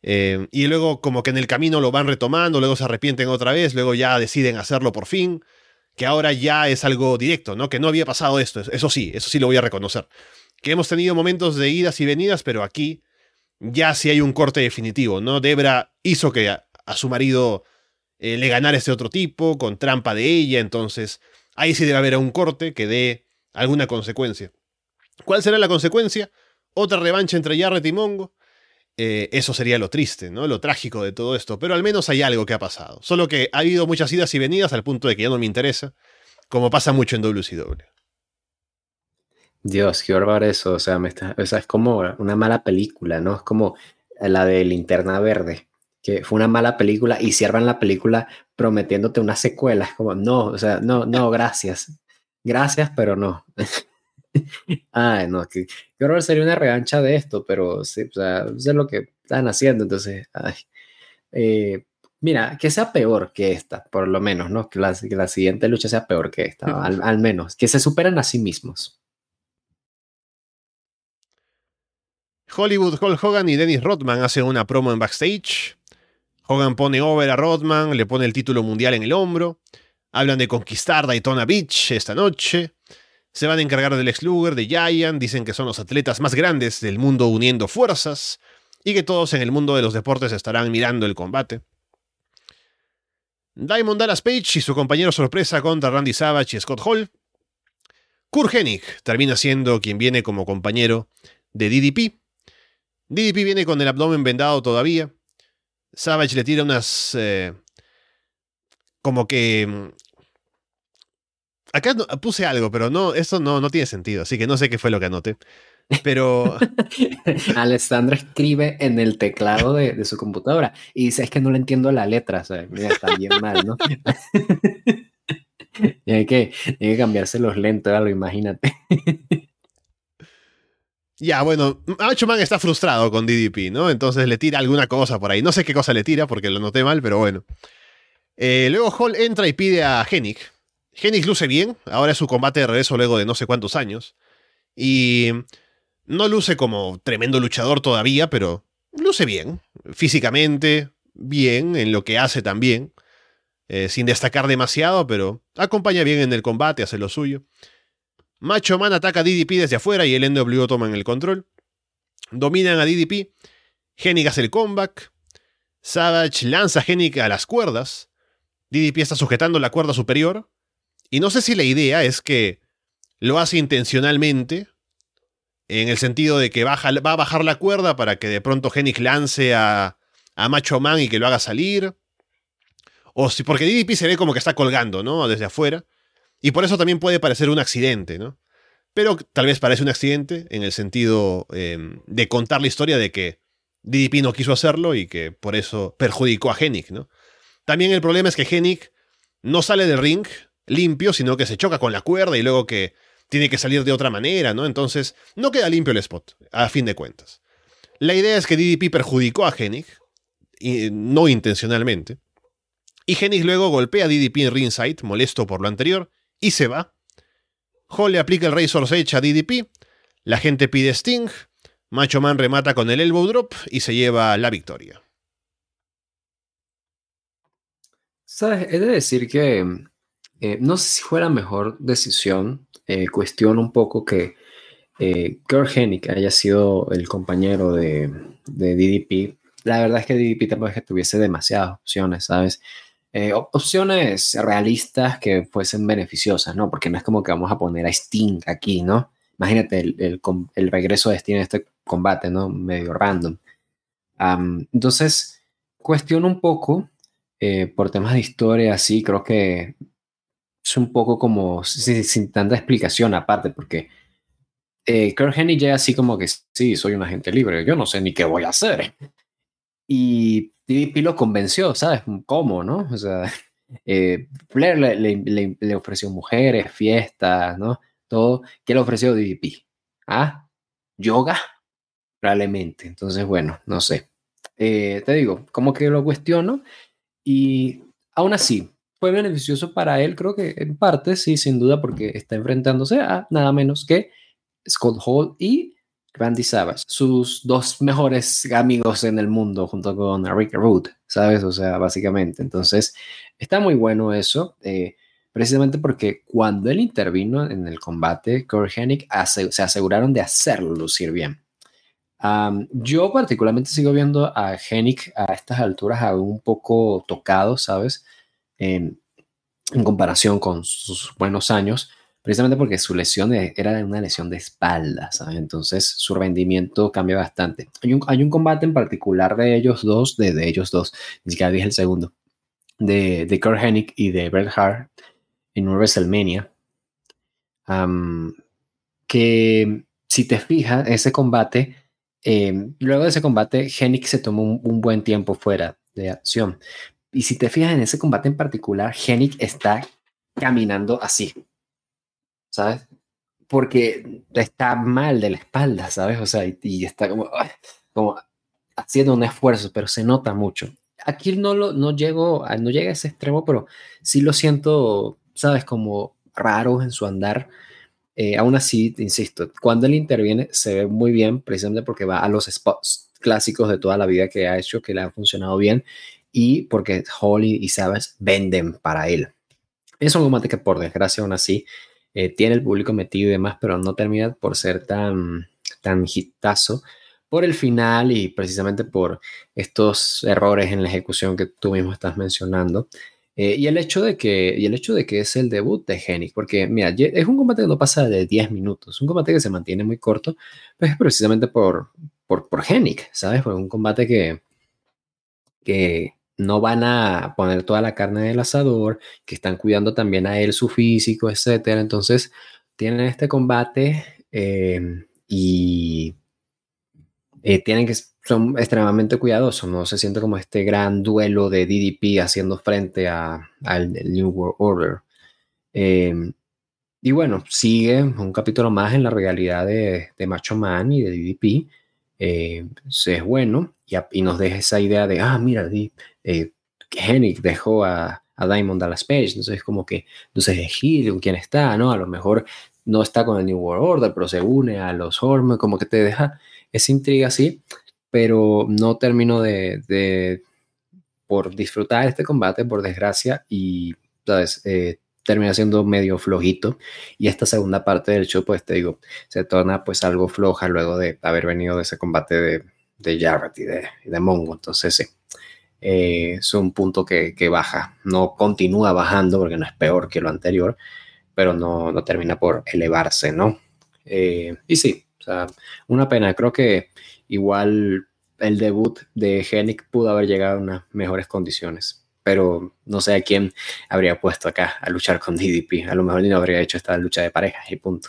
S1: Eh, y luego como que en el camino lo van retomando, luego se arrepienten otra vez, luego ya deciden hacerlo por fin, que ahora ya es algo directo, ¿no? Que no había pasado esto, eso sí, eso sí lo voy a reconocer. Que hemos tenido momentos de idas y venidas, pero aquí ya sí hay un corte definitivo, ¿no? Debra hizo que a su marido eh, le ganar a este otro tipo, con trampa de ella, entonces ahí sí debe haber un corte que dé alguna consecuencia. ¿Cuál será la consecuencia? Otra revancha entre Jarrett y Mongo. Eh, eso sería lo triste, ¿no? Lo trágico de todo esto. Pero al menos hay algo que ha pasado. Solo que ha habido muchas idas y venidas al punto de que ya no me interesa, como pasa mucho en WCW.
S2: Dios, qué horror eso. O sea, me está, o sea, es como una mala película, ¿no? Es como la de Linterna Verde que fue una mala película y cierran la película prometiéndote una secuela. Es como, no, o sea, no, no, gracias. Gracias, pero no. Ay, no, qué horror sería una revancha de esto, pero sí, o sea, es lo que están haciendo, entonces, ay. Eh, mira, que sea peor que esta, por lo menos, ¿no? Que la, que la siguiente lucha sea peor que esta, al, al, menos, que se superen a sí mismos.
S1: Hollywood Hulk Hogan y Dennis Rodman hacen una promo en backstage Hogan pone over a Rodman, le pone el título mundial en el hombro. Hablan de conquistar Daytona Beach esta noche. Se van a encargar del ex Luger, de Giant, dicen que son los atletas más grandes del mundo uniendo fuerzas y que todos en el mundo de los deportes estarán mirando el combate. Diamond Dallas Page y su compañero sorpresa contra Randy Savage y Scott Hall. Kurt Hennig termina siendo quien viene como compañero de DDP. DDP viene con el abdomen vendado todavía. Savage le tira unas... Eh, como que... Acá puse algo, pero no, eso no, no tiene sentido, así que no sé qué fue lo que anoté. Pero.
S2: Alessandro escribe en el teclado de, de, su computadora y dice: Es que no le entiendo la letra. O sea, mira, está bien mal, ¿no? y hay que, hay que cambiarse los lentes, algo, imagínate.
S1: Ya, bueno, Macho Man está frustrado con DDP, ¿no? Entonces le tira alguna cosa por ahí. No sé qué cosa le tira porque lo noté mal, pero bueno. Eh, luego Hall entra y pide a Hennig. Hennig luce bien, ahora es su combate de regreso luego de no sé cuántos años. Y no luce como tremendo luchador todavía, pero luce bien. Físicamente, bien, en lo que hace también. Eh, sin destacar demasiado, pero acompaña bien en el combate, hace lo suyo. Macho Man ataca a DDP desde afuera y el NWO toman el control. Dominan a DDP. Hennig hace el comeback. Savage lanza a Hennig a las cuerdas. DDP está sujetando la cuerda superior. Y no sé si la idea es que lo hace intencionalmente. En el sentido de que baja, va a bajar la cuerda para que de pronto Hennig lance a, a Macho Man y que lo haga salir. O si, porque DDP se ve como que está colgando, ¿no? Desde afuera. Y por eso también puede parecer un accidente, ¿no? Pero tal vez parece un accidente en el sentido eh, de contar la historia de que DDP no quiso hacerlo y que por eso perjudicó a Hennig, ¿no? También el problema es que Hennig no sale del ring limpio, sino que se choca con la cuerda y luego que tiene que salir de otra manera, ¿no? Entonces, no queda limpio el spot, a fin de cuentas. La idea es que DDP perjudicó a Hennig, y no intencionalmente, y Hennig luego golpea a DDP en ringside, molesto por lo anterior, y se va. Hall le aplica el Razor's Edge a DDP, la gente pide Sting, Macho Man remata con el Elbow Drop y se lleva la victoria.
S2: ¿Sabes? He de decir que eh, no sé si fue la mejor decisión. Eh, cuestiono un poco que eh, Kurt Hennig haya sido el compañero de, de DDP. La verdad es que DDP tampoco es que tuviese demasiadas opciones, ¿sabes? Eh, opciones realistas que fuesen beneficiosas, ¿no? Porque no es como que vamos a poner a Sting aquí, ¿no? imagínate el, el, regreso de Steve en este combate, ¿no? Medio random. entonces, cuestiono un poco eh, por temas de historia, así, creo que es un poco como sin, tanta explicación aparte, porque eh, Kurt Hennig ya así como que sí, soy un agente libre, yo no sé ni qué voy a hacer. Y DDP lo convenció, ¿sabes? ¿Cómo, no? O sea, eh, Flair le, le, ofreció mujeres, fiestas, ¿no? Todo. ¿Qué le ofreció DDP? ¿Ah? ¿Yoga? Probablemente. Entonces, bueno, no sé. Eh, te digo, como que lo cuestiono y aún así, fue beneficioso para él, creo que en parte, sí, sin duda, porque está enfrentándose a nada menos que Scott Hall y Randy Savage, sus dos mejores amigos en el mundo, junto con Rick Root, ¿sabes? O sea, básicamente. Entonces, está muy bueno eso, eh, precisamente porque cuando él intervino en el combate, Kurt Hennig se aseguraron de hacerlo lucir bien yo particularmente sigo viendo a Hennig a estas alturas aún un poco tocado, ¿sabes? En, comparación con sus buenos años, precisamente porque su lesión era una lesión de espalda, ¿sabes? Entonces su rendimiento cambia bastante. Hay un, hay un combate en particular de ellos dos, de, de ellos dos, ni siquiera dije el segundo, de, de Kurt Hennig y de Bret Hart en un WrestleMania, que si te fijas, ese combate Em, luego de ese combate, Hennig se tomó un, buen tiempo fuera de acción. Y si te fijas en ese combate en particular, Hennig está caminando así, ¿sabes? Porque está mal de la espalda, ¿sabes? O sea, y, está como, como haciendo un esfuerzo, pero se nota mucho. Aquí no, lo, no, llego no llega a ese extremo, pero sí lo siento, ¿sabes? Como raro en su andar eh, aún así, insisto, cuando él interviene se ve muy bien, precisamente porque va a los spots clásicos de toda la vida que ha hecho, que le han funcionado bien, y porque Holly y Savage venden para él. Es un combate que por desgracia aún así eh, tiene el público metido y demás, pero no termina por ser tan, tan hitazo por el final y precisamente por estos errores en la ejecución que tú mismo estás mencionando. Eh, y, el hecho de que, y el hecho de que es el debut de Hennig, porque mira, es un combate que no pasa de 10 minutos, un combate que se mantiene muy corto, pues es precisamente por, por, por Hennig, ¿sabes? Fue un combate que, que no van a poner toda la carne del asador, que están cuidando también a él su físico, etcétera. Entonces, tienen este combate eh, y eh, tienen que son extremadamente cuidadosos, no se siente como este gran duelo de DDP haciendo frente al New World Order. Em, y bueno, sigue un capítulo más en la realidad de, Macho Man y de DDP. Eh, es bueno y, nos deja esa idea de, ah, mira, eh, Hennig dejó a, a, Diamond a las Page, entonces es como que, entonces es Hill, quién está, ¿no? A lo mejor no está con el New World Order, pero se une a los Hormone, como que te deja esa intriga así pero no termino de, por disfrutar este combate, por desgracia, y, ¿sabes? Eh, termina siendo medio flojito. Y esta segunda parte del show pues te digo se torna pues algo floja luego de haber venido de ese combate de, de Jarrett y de, de Mongo. Entonces sí eh, es un punto que, que, baja. No continúa bajando porque no es peor que lo anterior pero no, no termina por elevarse no eh, y sí o sea una pena. Creo que igual el debut de Hennig pudo haber llegado a unas mejores condiciones. Pero no sé a quién habría puesto acá a luchar con DDP. A lo mejor ni no habría hecho esta lucha de parejas y punto.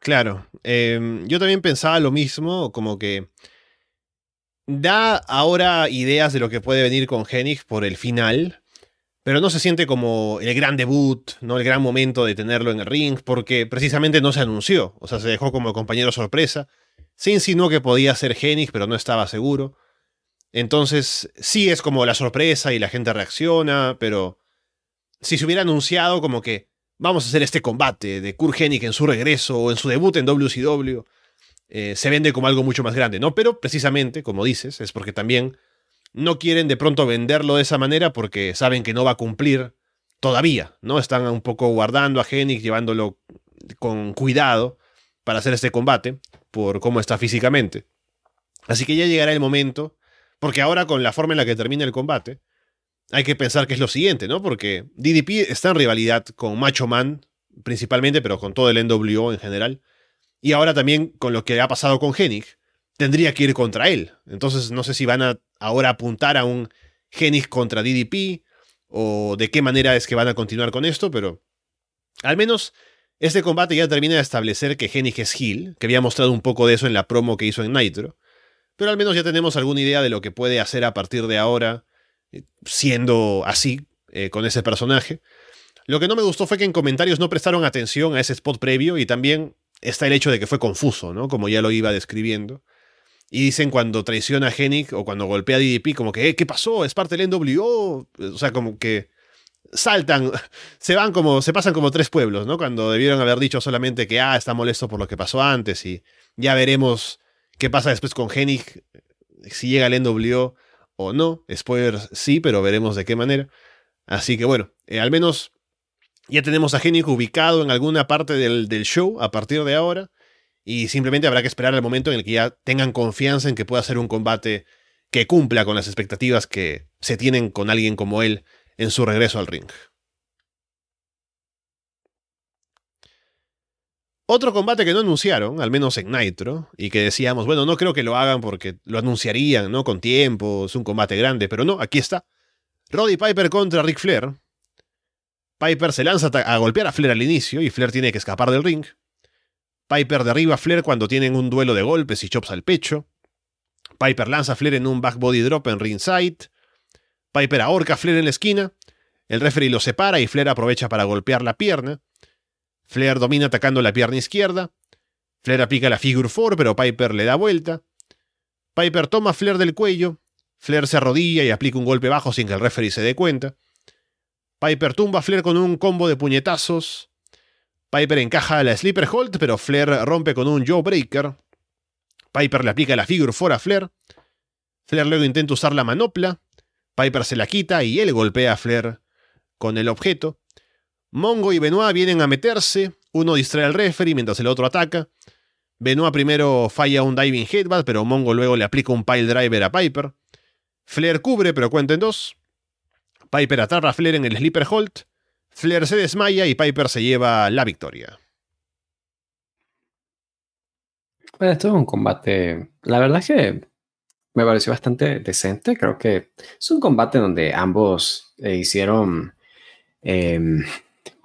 S1: Claro. Em, yo también pensaba lo mismo, como que da ahora ideas de lo que puede venir con Hennig por el final, pero no se siente como el gran debut, no el gran momento de tenerlo en el ring, porque precisamente no se anunció, o sea, se dejó como compañero sorpresa. Se insinuó que podía ser Genix, pero no estaba seguro. Entonces, sí es como la sorpresa y la gente reacciona, pero si se hubiera anunciado como que vamos a hacer este combate de Kurt Hennig en su regreso o en su debut en WCW, eh, se vende como algo mucho más grande, ¿no? Pero precisamente, como dices, es porque también no quieren de pronto venderlo de esa manera porque saben que no va a cumplir todavía, ¿no? Están un poco guardando a Hennig, llevándolo con cuidado para hacer este combate por cómo está físicamente. Así que ya llegará el momento, porque ahora con la forma en la que termina el combate, hay que pensar que es lo siguiente, ¿no? Porque DDP está en rivalidad con Macho Man principalmente, pero con todo el NWO en general. Y ahora también con lo que ha pasado con Hennig, tendría que ir contra él. Entonces no sé si van a ahora apuntar a un Hennig contra DDP o de qué manera es que van a continuar con esto, pero al menos este combate ya termina de establecer que Hennig es heel, que había mostrado un poco de eso en la promo que hizo en Nitro, pero al menos ya tenemos alguna idea de lo que puede hacer a partir de ahora, eh, siendo así, eh, con ese personaje. Lo que no me gustó fue que en comentarios no prestaron atención a ese spot previo y también está el hecho de que fue confuso, ¿no? Como ya lo iba describiendo. Y dicen cuando traiciona a Hennig o cuando golpea a DDP, como que, eh, ¿qué pasó? Es parte del NWO. O sea, como que saltan, se van como, se pasan como tres pueblos, ¿no? Cuando debieron haber dicho solamente que, ah, está molesto por lo que pasó antes y ya veremos qué pasa después con Hennig, si llega al NWO o no. Spoilers sí, pero veremos de qué manera. Así que bueno, eh, al menos ya tenemos a Hennig ubicado en alguna parte del, show a partir de ahora. Y simplemente habrá que esperar el momento en el que ya tengan confianza en que pueda ser un combate que cumpla con las expectativas que se tienen con alguien como él en su regreso al ring. Otro combate que no anunciaron, al menos en Nitro, y que decíamos, bueno, no creo que lo hagan porque lo anunciarían, ¿no? Con tiempo, es un combate grande, pero no, aquí está. Roddy Piper contra Ric Flair, Piper se lanza a golpear a Flair al inicio y Flair tiene que escapar del ring. Piper derriba a Flair cuando tienen un duelo de golpes y chops al pecho. Piper lanza a Flair en un back body drop en ringside. Piper ahorca a Flair en la esquina. El referee lo separa y Flair aprovecha para golpear la pierna. Flair domina atacando la pierna izquierda. Flair aplica la figure four, pero Piper le da vuelta. Piper toma a Flair del cuello. Flair se arrodilla y aplica un golpe bajo sin que el referee se dé cuenta. Piper tumba a Flair con un combo de puñetazos. Piper encaja la Sleeper Hold, pero Flair rompe con un Breaker. Piper le aplica la Figure 4 a Flair. Flair luego intenta usar la manopla. Piper se la quita y él golpea a Flair con el objeto. Mongo y Benoit vienen a meterse. Uno distrae al referee mientras el otro ataca. Benoit primero falla un diving headbutt, pero Mongo luego le aplica un pile driver a Piper. Flair cubre, pero cuenta en dos. Piper atrapa a Flair en el Sleeper Hold. Flair se desmaya y Piper se lleva la victoria.
S2: Bueno, esto es un combate. La verdad es que me pareció bastante decente. Creo que es un combate donde ambos eh, hicieron. Em,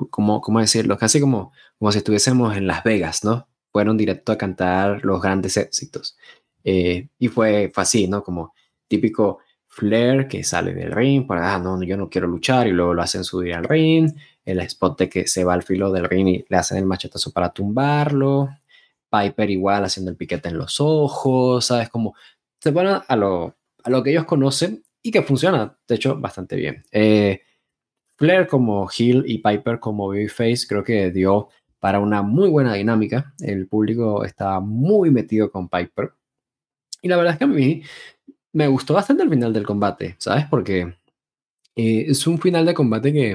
S2: ¿cómo, decirlo? Casi como, como si estuviésemos en Las Vegas, ¿no? Fueron directo a cantar los grandes éxitos. Eh, y fue, fue así, ¿no? Como típico Flair que sale del ring para, ah, no, yo no quiero luchar y luego lo hacen subir al ring, el spot de que se va al filo del ring y le hacen el machetazo para tumbarlo, Piper igual haciendo el piquete en los ojos, ¿sabes? Como se van a lo, a lo que ellos conocen y que funciona, de hecho, bastante bien. Eh, Flair como Hill y Piper como Babyface creo que dio para una muy buena dinámica. El público está muy metido con Piper. Y la verdad es que a mí me gustó bastante el final del combate, ¿sabes? Porque eh, es un final de combate que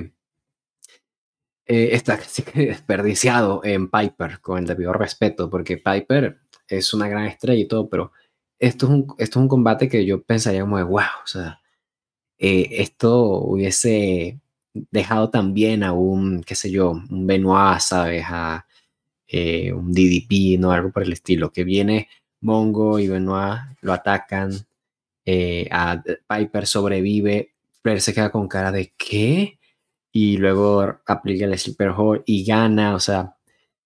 S2: eh, está casi que desperdiciado en Piper, con el debido respeto, porque Piper es una gran estrella y todo, pero esto es un, esto es un combate que yo pensaría como de, wow, o sea, eh, esto hubiese dejado también a un, qué sé yo, un Benoit, ¿sabes? A un DDP, ¿no? Algo por el estilo, que viene Mongo y Benoit, lo atacan, eh, a Piper sobrevive, Flair se queda con cara de ¿qué? Y luego aplica el Sleeper Hold y gana, o sea,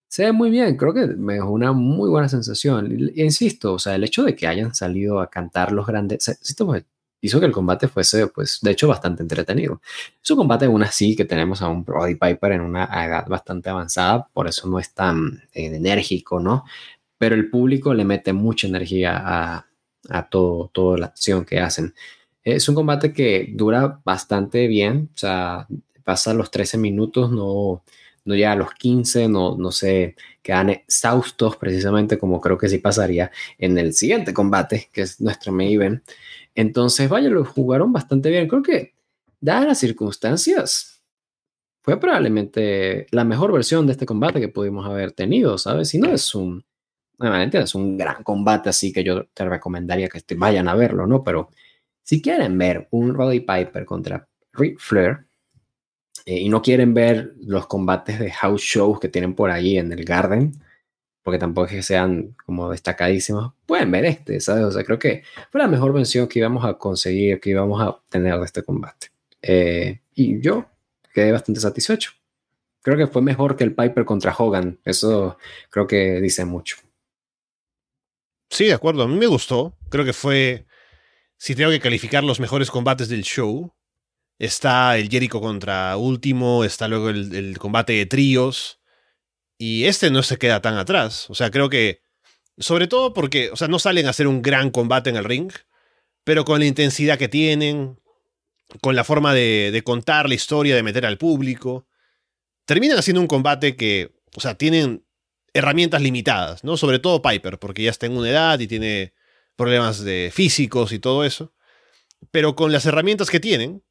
S2: se ve muy bien, creo que me dejó una muy buena sensación. Insisto, o sea, el hecho de que hayan salido a cantar los grandes, hizo que el combate fuese, pues, de hecho, bastante entretenido. Es un combate aún así que tenemos a un Brody Piper en una edad bastante avanzada, por eso no es tan eh, enérgico, ¿no? Pero el público le mete mucha energía a, a todo, toda la acción que hacen. Es un combate que dura bastante bien, o sea, pasa los 13 minutos, no, no llega a los 15, no, no se quedan exhaustos precisamente como creo que sí pasaría en el siguiente combate, que es nuestro main Entonces, vaya, lo jugaron bastante bien. Creo que, dadas las circunstancias, fue probablemente la mejor versión de este combate que pudimos haber tenido, ¿sabes? Si no es un es un gran combate, así que yo te recomendaría que te vayan a verlo, ¿no? Pero si quieren ver un Roddy Piper contra Ric Flair, eh, y no quieren ver los combates de house shows que tienen por ahí en el Garden, porque tampoco es que sean como destacadísimos, pueden ver este, ¿sabes? O sea, creo que fue la mejor versión que íbamos a conseguir, que íbamos a tener de este combate. Eh, y yo quedé bastante satisfecho. Creo que fue mejor que el Piper contra Hogan. Eso creo que dice mucho.
S1: Sí, de acuerdo. A mí me gustó. Creo que fue. Si tengo que calificar los mejores combates del show, está el Jericho contra Último, está luego el, combate de tríos. Y este no se queda tan atrás. O sea, creo que. Sobre todo porque, o sea, no salen a hacer un gran combate en el ring, pero con la intensidad que tienen, con la forma de, contar la historia, de meter al público, terminan haciendo un combate que, o sea, tienen herramientas limitadas, ¿no? Sobre todo Piper, porque ya está en una edad y tiene problemas de físicos y todo eso. Pero con las herramientas que tienen,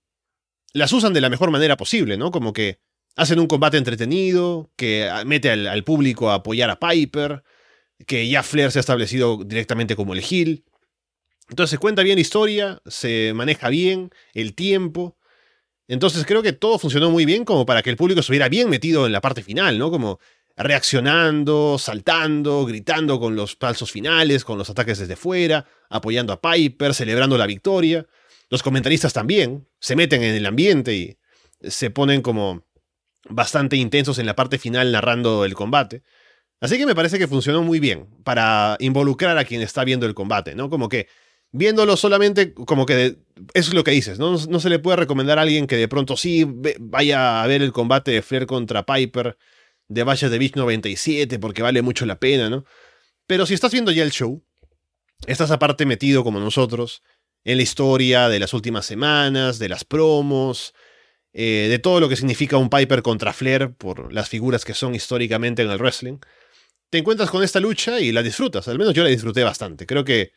S1: las usan de la mejor manera posible, ¿no? Como que hacen un combate entretenido, que mete al, público a apoyar a Piper, que ya Flair se ha establecido directamente como el heel. Entonces se cuenta bien la historia, se maneja bien el tiempo. Entonces creo que todo funcionó muy bien como para que el público estuviera bien metido en la parte final, ¿no? Como reaccionando, saltando, gritando con los falsos finales, con los ataques desde fuera, apoyando a Piper, celebrando la victoria. Los comentaristas también se meten en el ambiente y se ponen como bastante intensos en la parte final narrando el combate. Así que me parece que funcionó muy bien para involucrar a quien está viendo el combate, ¿no? Como que viéndolo solamente, como que es lo que dices, ¿no? ¿no? se le puede recomendar a alguien que de pronto sí vaya a ver el combate de Flair contra Piper de Valle de Beach 97 porque vale mucho la pena, ¿no? Pero si estás viendo ya el show, estás aparte metido como nosotros en la historia de las últimas semanas, de las promos, eh, de todo lo que significa un Piper contra Flair por las figuras que son históricamente en el wrestling, te encuentras con esta lucha y la disfrutas. Al menos yo la disfruté bastante. Creo que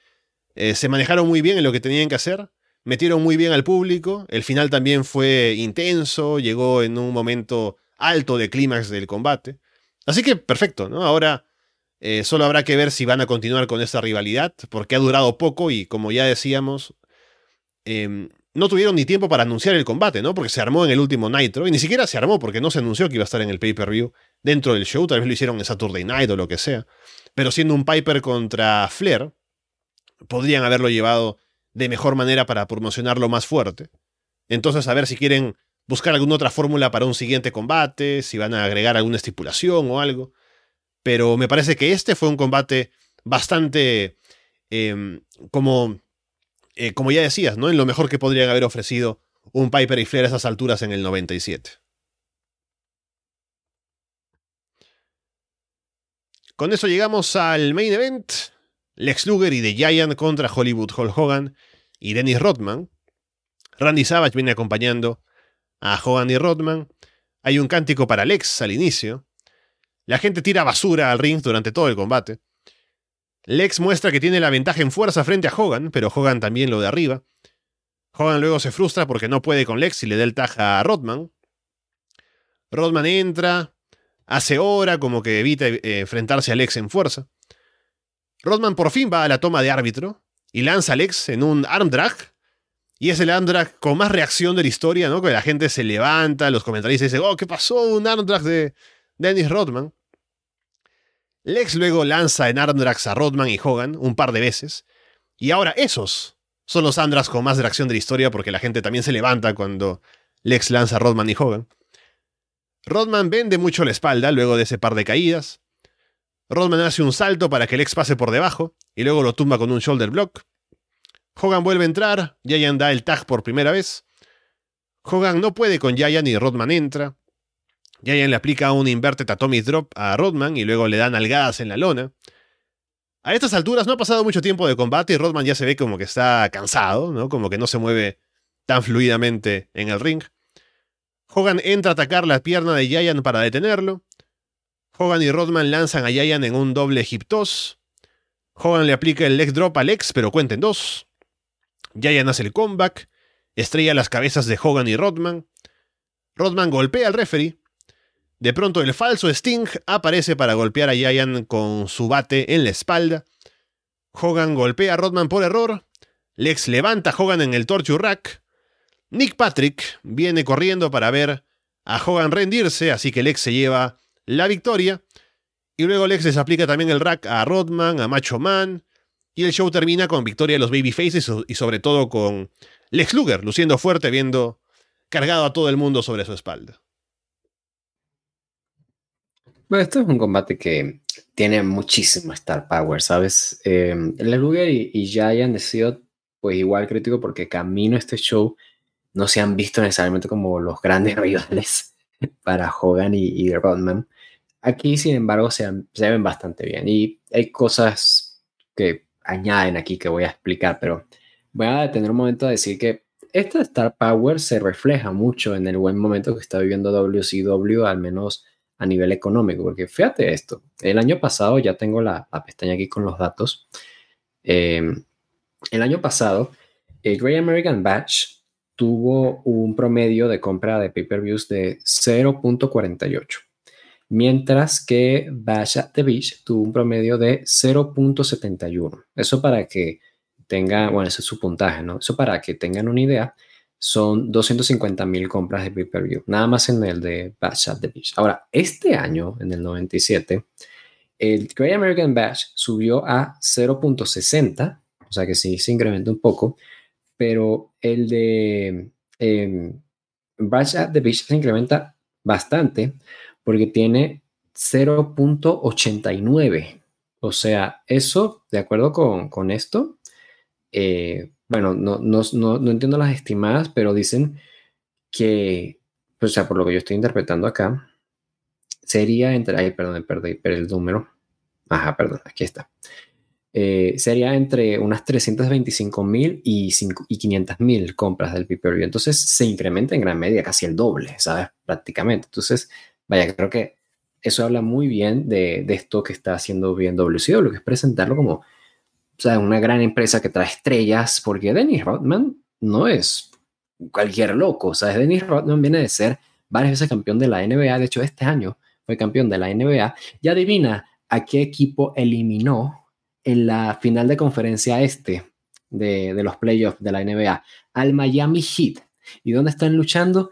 S1: eh, se manejaron muy bien en lo que tenían que hacer, metieron muy bien al público, el final también fue intenso, llegó en un momento alto de clímax del combate. Así que perfecto, ¿no? Ahora eh, solo habrá que ver si van a continuar con esta rivalidad, porque ha durado poco y como ya decíamos, em, no tuvieron ni tiempo para anunciar el combate, ¿no? Porque se armó en el último Nitro, y ni siquiera se armó porque no se anunció que iba a estar en el pay-per-view dentro del show, tal vez lo hicieron en Saturday Night o lo que sea. Pero siendo un Piper contra Flair, podrían haberlo llevado de mejor manera para promocionarlo más fuerte. Entonces, a ver si quieren buscar alguna otra fórmula para un siguiente combate, si van a agregar alguna estipulación o algo. Pero me parece que este fue un combate bastante em, como, eh, como ya decías, ¿no? En lo mejor que podrían haber ofrecido un Piper y Flair a esas alturas en el 97. Con eso llegamos al main event. Lex Luger y The Giant contra Hollywood Hulk Hogan y Dennis Rodman. Randy Savage viene acompañando a Hogan y Rodman. Hay un cántico para Lex al inicio. La gente tira basura al ring durante todo el combate. Lex muestra que tiene la ventaja en fuerza frente a Hogan, pero Hogan también lo de arriba. Hogan luego se frustra porque no puede con Lex y le da el taja a Rodman. Rodman entra, hace hora como que evita eh, enfrentarse a Lex en fuerza. Rodman por fin va a la toma de árbitro y lanza a Lex en un arm drag y es el Andrag con más reacción de la historia, ¿no? Que la gente se levanta, los comentarios dicen, oh, ¿qué pasó? Un Andrag de Dennis Rodman. Lex luego lanza en Andrax a Rodman y Hogan un par de veces. Y ahora esos son los Andrax con más reacción de la historia porque la gente también se levanta cuando Lex lanza a Rodman y Hogan. Rodman vende mucho la espalda luego de ese par de caídas. Rodman hace un salto para que Lex pase por debajo y luego lo tumba con un shoulder block. Hogan vuelve a entrar, Giant da el tag por primera vez. Hogan no puede con Giant y Rodman entra. Giant le aplica un inverted atomic drop a Rodman y luego le dan algadas en la lona. A estas alturas no ha pasado mucho tiempo de combate y Rodman ya se ve como que está cansado, ¿no? Como que no se mueve tan fluidamente en el ring. Hogan entra a atacar la pierna de Giant para detenerlo. Hogan y Rodman lanzan a Giant en un doble hip toss. Hogan le aplica el leg drop a Lex, pero cuenten dos. Giant hace el comeback, estrella las cabezas de Hogan y Rodman. Rodman golpea al referee. De pronto el falso Sting aparece para golpear a Giant con su bate en la espalda. Hogan golpea a Rodman por error. Lex levanta a Hogan en el torture rack. Nick Patrick viene corriendo para ver a Hogan rendirse, así que Lex se lleva la victoria. Y luego Lex les aplica también el rack a Rodman, a Macho Man. Y el show termina con victoria de los Babyfaces y sobre todo con Lex Luger, luciendo fuerte, viendo cargado a todo el mundo sobre su espalda.
S2: Bueno, esto es un combate que tiene muchísimo star power, ¿sabes? Eh, Lex Luger y, y Giant sido pues igual crítico porque camino a este show no se han visto necesariamente como los grandes rivales para Hogan y, Rodman. Aquí, sin embargo, se, se, ven bastante bien y hay cosas que añaden aquí que voy a explicar, pero voy a detener un momento a decir que esta Star Power se refleja mucho en el buen momento que está viviendo WCW, al menos a nivel económico, porque fíjate esto, el año pasado, ya tengo la, pestaña aquí con los datos, eh, el año pasado, el Great American Batch tuvo un promedio de compra de pay-per-views de 0.48, mientras que Bash at the Beach tuvo un promedio de 0.71. Eso para que tengan, bueno, ese es su puntaje, ¿no? Eso para que tengan una idea, son 250 mil compras de pay-per-view, nada más en el de Bash at the Beach. Ahora, este año, en el 97, el Great American Bash subió a 0.60, o sea que sí se incrementó un poco, pero el de eh, at the Beach se incrementa bastante porque tiene 0.89. O sea, eso, de acuerdo con, esto, eh, bueno, no, no, no, entiendo las estimadas, pero dicen que, o sea, por lo que yo estoy interpretando acá, sería entre, ay, perdón, perdí, perdí el número. Ajá, perdón, aquí está. Eh, sería entre unas 325 mil y, 500 mil compras del pay Entonces se incrementa en gran medida, casi el doble, ¿sabes? Prácticamente. Entonces, vaya, creo que eso habla muy bien de, esto que está haciendo bien WCW, que es presentarlo como o sea, una gran empresa que trae estrellas, porque Dennis Rodman no es cualquier loco, ¿sabes? Dennis Rodman viene de ser varias veces campeón de la NBA, de hecho este año fue campeón de la NBA, y adivina a qué equipo eliminó en la final de conferencia este de, los playoffs de la NBA al Miami Heat. ¿Y dónde están luchando?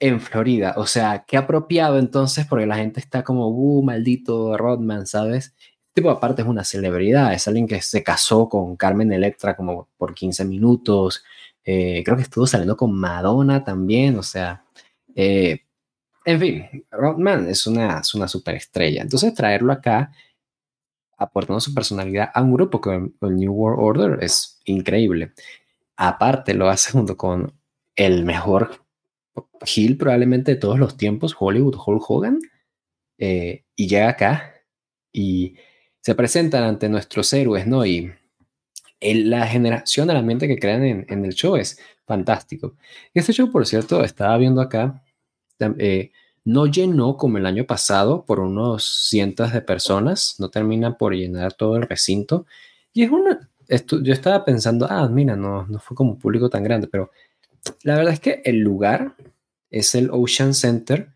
S2: En Florida. O sea, qué apropiado entonces, porque la gente está como, uh, maldito Rodman, ¿sabes? Tipo aparte es una celebridad, es alguien que se casó con Carmen Electra como por 15 minutos. Eh, creo que estuvo saliendo con Madonna también, o sea, eh, en fin, Rodman es una, es una superestrella. Entonces traerlo acá aportando su personalidad a un grupo que el New World Order es increíble. Aparte, lo hace junto con el mejor heel probablemente de todos los tiempos, Hollywood Hulk Hogan, eh, y llega acá y se presentan ante nuestros héroes, ¿no? Y la generación de la mente que crean en, el show es fantástico. Este show, por cierto, estaba viendo acá, eh, no llenó como el año pasado por unos cientos de personas, no termina por llenar todo el recinto. Y es una, yo estaba pensando, ah, mira, no, no fue como un público tan grande, pero la verdad es que el lugar es el Ocean Center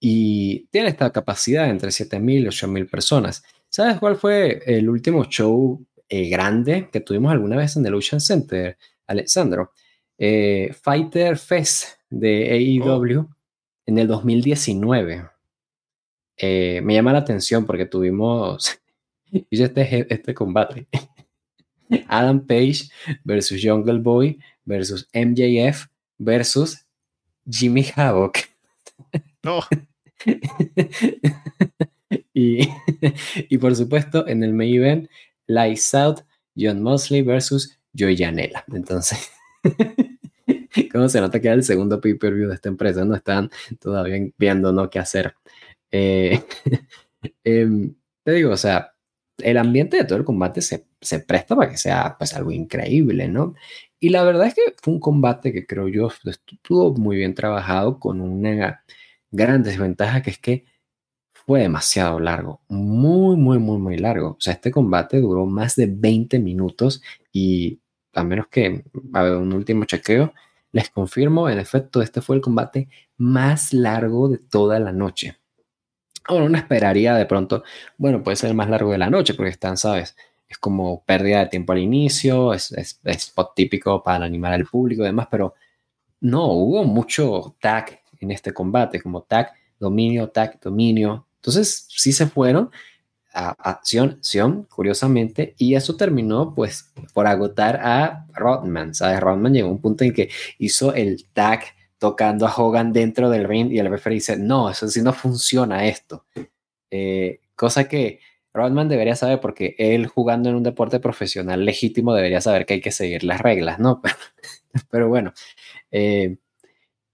S2: y tiene esta capacidad entre 7.000 y 8.000 personas. ¿Sabes cuál fue el último show eh, grande que tuvimos alguna vez en el Ocean Center, Alexandro? Eh, Fighter Fest de AEW en el 2019. Eh, me llama la atención porque tuvimos este, este combate. Adam Page versus Jungle Boy versus MJF versus Jimmy Havoc. No. y, y, por supuesto, en el main event, Lights Out, John Mosley versus Joey Janela. Entonces, ¿Cómo se nota que era el segundo pay-per-view de esta empresa? No están todavía viendo ¿no? qué hacer. Eh, em, te digo, o sea, el ambiente de todo el combate se, se, presta para que sea pues algo increíble, ¿no? Y la verdad es que fue un combate que creo yo estuvo muy bien trabajado con una gran desventaja que es que fue demasiado largo, muy, muy, muy, muy largo. O sea, este combate duró más de 20 minutos y a menos que haga un último chequeo, les confirmo, en efecto, este fue el combate más largo de toda la noche. Ahora, uno esperaría de pronto, bueno, puede ser más largo de la noche, porque están, ¿sabes? Es como pérdida de tiempo al inicio, es, es, spot típico para animar al público y demás, pero no, hubo mucho tag en este combate, como tag, dominio, tag, dominio. Entonces, sí se fueron a acción, acción, curiosamente, y eso terminó pues por agotar a Rodman, ¿sabes? Rodman llegó a un punto en que hizo el tag tocando a Hogan dentro del ring y el referee dice, no, eso sí no funciona esto. Eh, cosa que Rodman debería saber porque él jugando en un deporte profesional legítimo debería saber que hay que seguir las reglas, ¿no? Pero bueno, eh,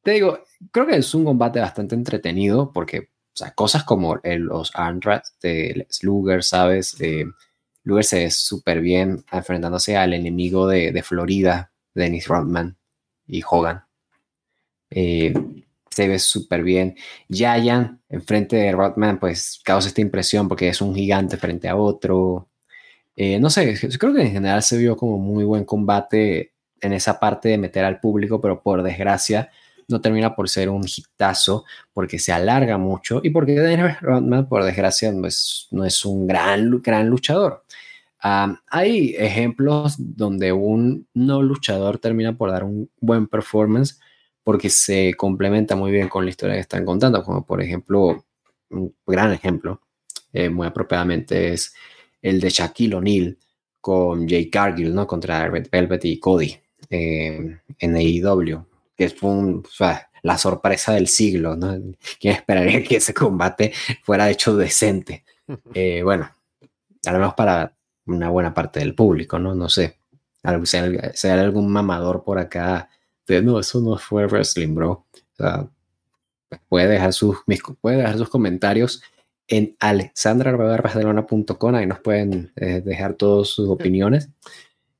S2: te digo, creo que es un combate bastante entretenido porque o sea, cosas como los Armrats de Luger, ¿sabes? Eh, Luger se ve súper bien enfrentándose al enemigo de, Florida, Dennis Rodman y Hogan. Eh, se ve súper bien. Giant, enfrente de Rodman, pues causa esta impresión porque es un gigante frente a otro. Eh, no sé, creo que en general se vio como muy buen combate en esa parte de meter al público, pero por desgracia no termina por ser un hitazo porque se alarga mucho y porque Dennis Rodman, por desgracia, no es, no es un gran, gran luchador. hay ejemplos donde un no luchador termina por dar un buen performance porque se complementa muy bien con la historia que están contando, como por ejemplo, un gran ejemplo, eh, muy apropiadamente, es el de Shaquille O'Neal con Jay Cargill, ¿no? Contra Red Velvet y Cody eh, en AEW que fue la sorpresa del siglo, ¿no? ¿Quién esperaría que ese combate fuera hecho decente? Eh, bueno, al menos para una buena parte del público, ¿no? No sé. Si hay, algún mamador por acá, no, eso no fue wrestling, bro. O sea, puede dejar sus, puede dejar sus comentarios en alexandrabarcelona.com, ahí nos pueden eh, dejar todas sus opiniones.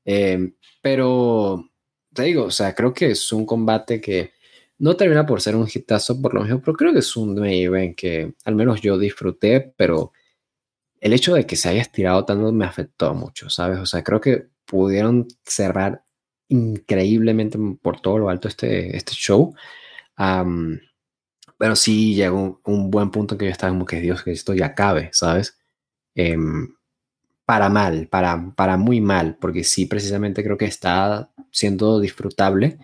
S2: Eh, pero te digo, o sea, creo que es un combate que no termina por ser un hitazo por lo menos, pero creo que es un event que al menos yo disfruté, pero el hecho de que se haya estirado tanto me afectó mucho, ¿sabes? O sea, creo que pudieron cerrar increíblemente por todo lo alto este, este show. pero sí llegó un, buen punto en que yo estaba como que Dios, que esto ya acabe, ¿sabes? Em, para mal, para, para muy mal, porque sí, precisamente creo que está siendo disfrutable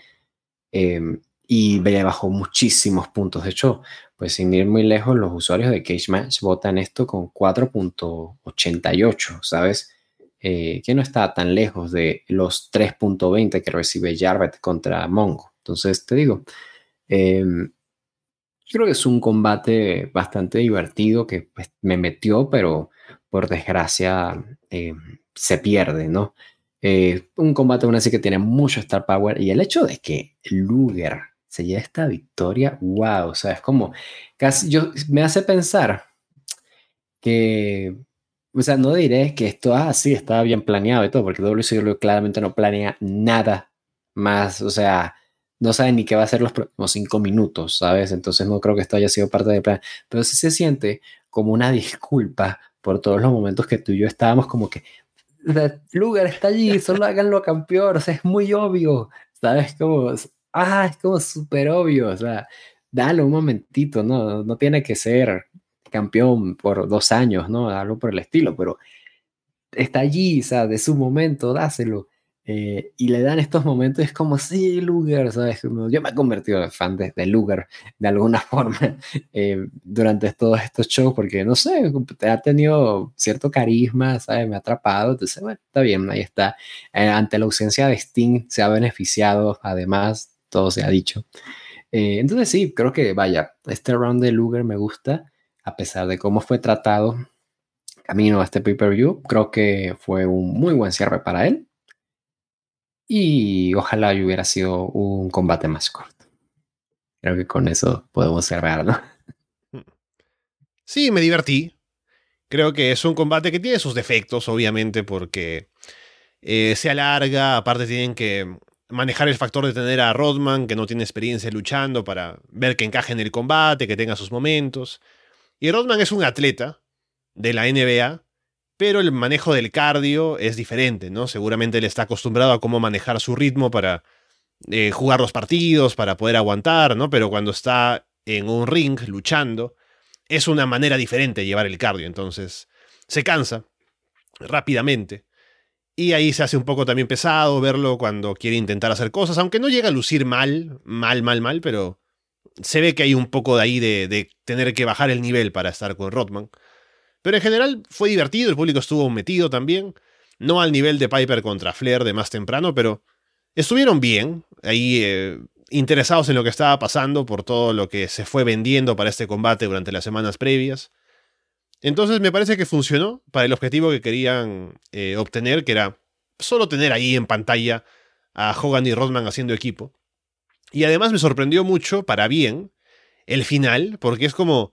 S2: em, y le bajó muchísimos puntos. De hecho, pues sin ir muy lejos, los usuarios de Cage Match votan esto con 4.88, ¿sabes? Eh, que no está tan lejos de los 3.20 que recibe Jarvet contra Mongo. Entonces, te digo, em, creo que es un combate bastante divertido que pues, me metió, pero por desgracia, eh, se pierde, ¿no? Eh, un combate aún así que tiene mucho star power y el hecho de que Luger se lleve esta victoria, wow, o sea, es como casi, yo, me hace pensar que, o sea, no diré que esto, ah, sí, estaba bien planeado y todo, porque WCW claramente no planea nada más, o sea, no sabe ni qué va a ser los próximos cinco minutos, ¿sabes? Entonces no creo que esto haya sido parte del plan, pero sí se siente como una disculpa por todos los momentos que tú y yo estábamos como que, Lugar está allí, solo háganlo campeón, o sea, es muy obvio, ¿sabes? Como, ah, es como súper obvio, o sea, dale un momentito, ¿no? No tiene que ser campeón por dos años, ¿no? Algo por el estilo, pero está allí, o sea, de su momento, dáselo. Eh, y le dan estos momentos, es como, sí, Luger, ¿sabes? Yo me he convertido en fan de, de Luger de alguna forma eh, durante todos estos shows, porque no sé, ha tenido cierto carisma, ¿sabes? Me ha atrapado, entonces, bueno, está bien, ahí está. Eh, ante la ausencia de Sting, se ha beneficiado, además, todo se ha dicho. entonces, sí, creo que, vaya, este round de Luger me gusta, a pesar de cómo fue tratado camino a este pay-per-view, creo que fue un muy buen cierre para él y ojalá hubiera sido un combate más corto. Creo que con eso podemos cerrar, ¿no?
S1: Sí, me divertí. Creo que es un combate que tiene sus defectos, obviamente, porque eh, se alarga. Aparte, tienen que manejar el factor de tener a Rodman, que no tiene experiencia luchando, para ver que encaje en el combate, que tenga sus momentos. Y Rodman es un atleta de la NBA pero el manejo del cardio es diferente, ¿no? Seguramente él está acostumbrado a cómo manejar su ritmo para eh, jugar los partidos, para poder aguantar, ¿no? Pero cuando está en un ring luchando, es una manera diferente de llevar el cardio, entonces se cansa rápidamente. Y ahí se hace un poco también pesado verlo cuando quiere intentar hacer cosas, aunque no llega a lucir mal, mal, mal, mal, pero Se ve que hay un poco de ahí de, de tener que bajar el nivel para estar con Rodman. Pero en general fue divertido, el público estuvo metido también. No al nivel de Piper contra Flair de más temprano, pero estuvieron bien, ahí eh, interesados en lo que estaba pasando por todo lo que se fue vendiendo para este combate durante las semanas previas. Entonces me parece que funcionó para el objetivo que querían eh, obtener, que era solo tener ahí en pantalla a Hogan y Rodman haciendo equipo. Y además me sorprendió mucho, para bien, el final, porque es como...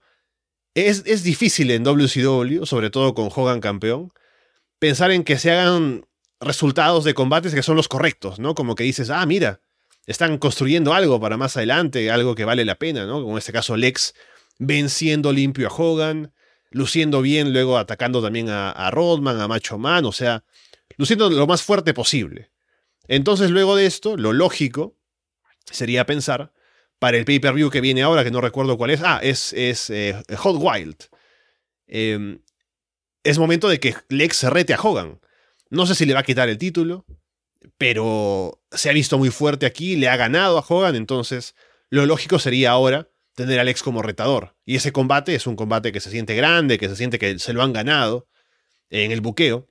S1: Es, es difícil en WCW, sobre todo con Hogan campeón, pensar en que se hagan resultados de combates que son los correctos, ¿no? Como que dices, ah, mira, están construyendo algo para más adelante, algo que vale la pena, ¿no? Como en este caso Lex venciendo limpio a Hogan, luciendo bien, luego atacando también a, Rodman, a Macho Man, o sea, luciendo lo más fuerte posible. Entonces, luego de esto, lo lógico sería pensar, para el pay-per-view que viene ahora, que no recuerdo cuál es, ah, es, es eh, Hot Wild. Em, es momento de que Lex se rete a Hogan. No sé si le va a quitar el título, pero se ha visto muy fuerte aquí, le ha ganado a Hogan, entonces lo lógico sería ahora tener a Alex como retador. Y ese combate es un combate que se siente grande, que se siente que se lo han ganado en el buqueo.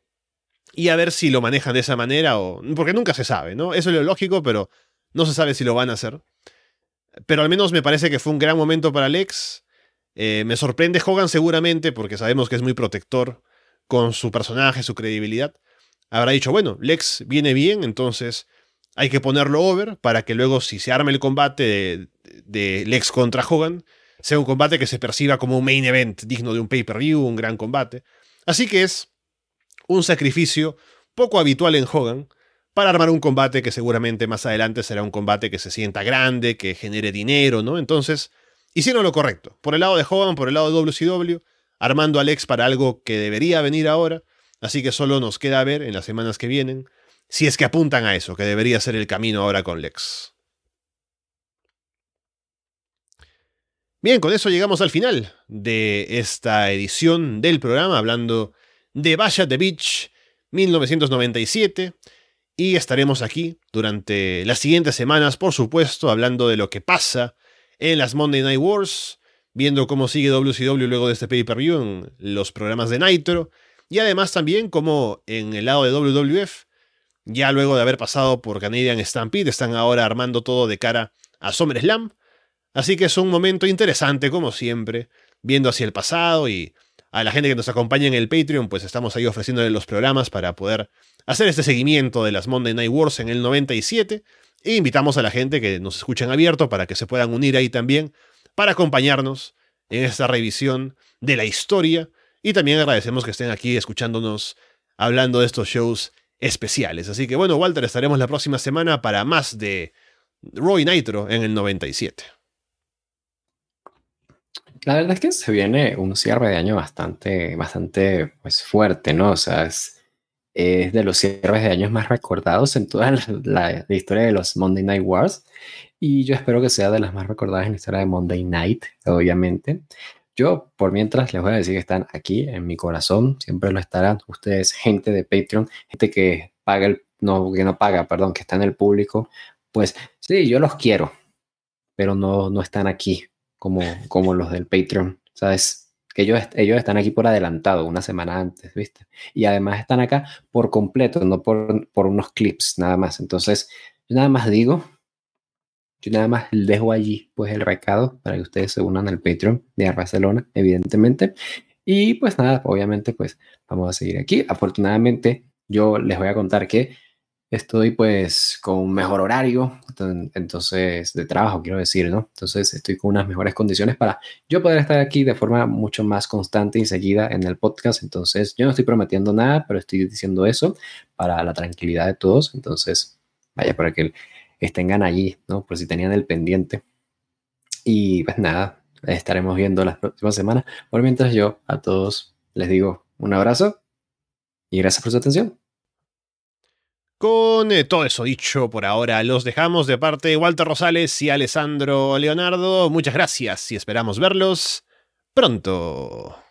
S1: Y a ver si lo manejan de esa manera o... Porque nunca se sabe, ¿no? Eso es lo lógico, pero no se sabe si lo van a hacer. Pero al menos me parece que fue un gran momento para Alex. Eh, me sorprende Hogan seguramente, porque sabemos que es muy protector con su personaje, su credibilidad. Habrá dicho, bueno, Lex viene bien, entonces hay que ponerlo over para que luego si se arme el combate de, Lex contra Hogan, sea un combate que se perciba como un main event digno de un pay-per-view, un gran combate. Así que es un sacrificio poco habitual en Hogan para armar un combate que seguramente más adelante será un combate que se sienta grande, que genere dinero, ¿no? Entonces, hicieron lo correcto. Por el lado de Hogan, por el lado de WCW, armando a Lex para algo que debería venir ahora. Así que solo nos queda ver en las semanas que vienen si es que apuntan a eso, que debería ser el camino ahora con Lex. Bien, con eso llegamos al final de esta edición del programa hablando de Bash the Beach 1997 y estaremos aquí durante las siguientes semanas, por supuesto, hablando de lo que pasa en las Monday Night Wars, viendo cómo sigue WCW luego de este pay-per-view en los programas de Nitro y además también como en el lado de WWF ya luego de haber pasado por Canadian Stampede, están ahora armando todo de cara a SummerSlam. Así que es un momento interesante, como siempre, viendo hacia el pasado y a la gente que nos acompaña en el Patreon, pues estamos ahí ofreciéndole los programas para poder hacer este seguimiento de las Monday Night Wars en el 97. E invitamos a la gente que nos escucha en abierto para que se puedan unir ahí también para acompañarnos en esta revisión de la historia. Y también agradecemos que estén aquí escuchándonos hablando de estos shows especiales. Así que bueno, Walter, estaremos la próxima semana para más de Roy Nitro en el 97.
S2: La verdad es que se viene un cierre de año bastante, bastante pues, fuerte, ¿no? O sea, es, de los cierres de años más recordados en toda la, historia de los Monday Night Wars. Y yo espero que sea de las más recordadas en la historia de Monday Night, obviamente. Yo, por mientras, les voy a decir que están aquí en mi corazón, siempre lo estarán. Ustedes, gente de Patreon, gente que paga el, no, que no paga, perdón, que está en el público, pues sí, yo los quiero, pero no, no están aquí como, como los del Patreon, ¿sabes? Que ellos, ellos están aquí por adelantado, una semana antes, ¿viste? Y además están acá por completo, no por, por unos clips, nada más. Entonces, yo nada más digo yo nada más dejo allí pues el recado para que ustedes se unan al Patreon de Barcelona, evidentemente. Y pues nada, obviamente pues vamos a seguir aquí. Afortunadamente yo les voy a contar que estoy pues con un mejor horario, entonces de trabajo quiero decir, ¿no? Entonces estoy con unas mejores condiciones para yo poder estar aquí de forma mucho más constante y seguida en el podcast. Entonces yo no estoy prometiendo nada, pero estoy diciendo eso para la tranquilidad de todos. Entonces vaya para que tengan allí, ¿no? Por si tenían el pendiente. Y pues nada, estaremos viendo las próximas semanas. Por mientras yo a todos les digo un abrazo y gracias por su atención.
S1: Con eh, todo eso dicho por ahora, los dejamos de parte de Walter Rosales y Alessandro Leonardo. Muchas gracias y esperamos verlos pronto.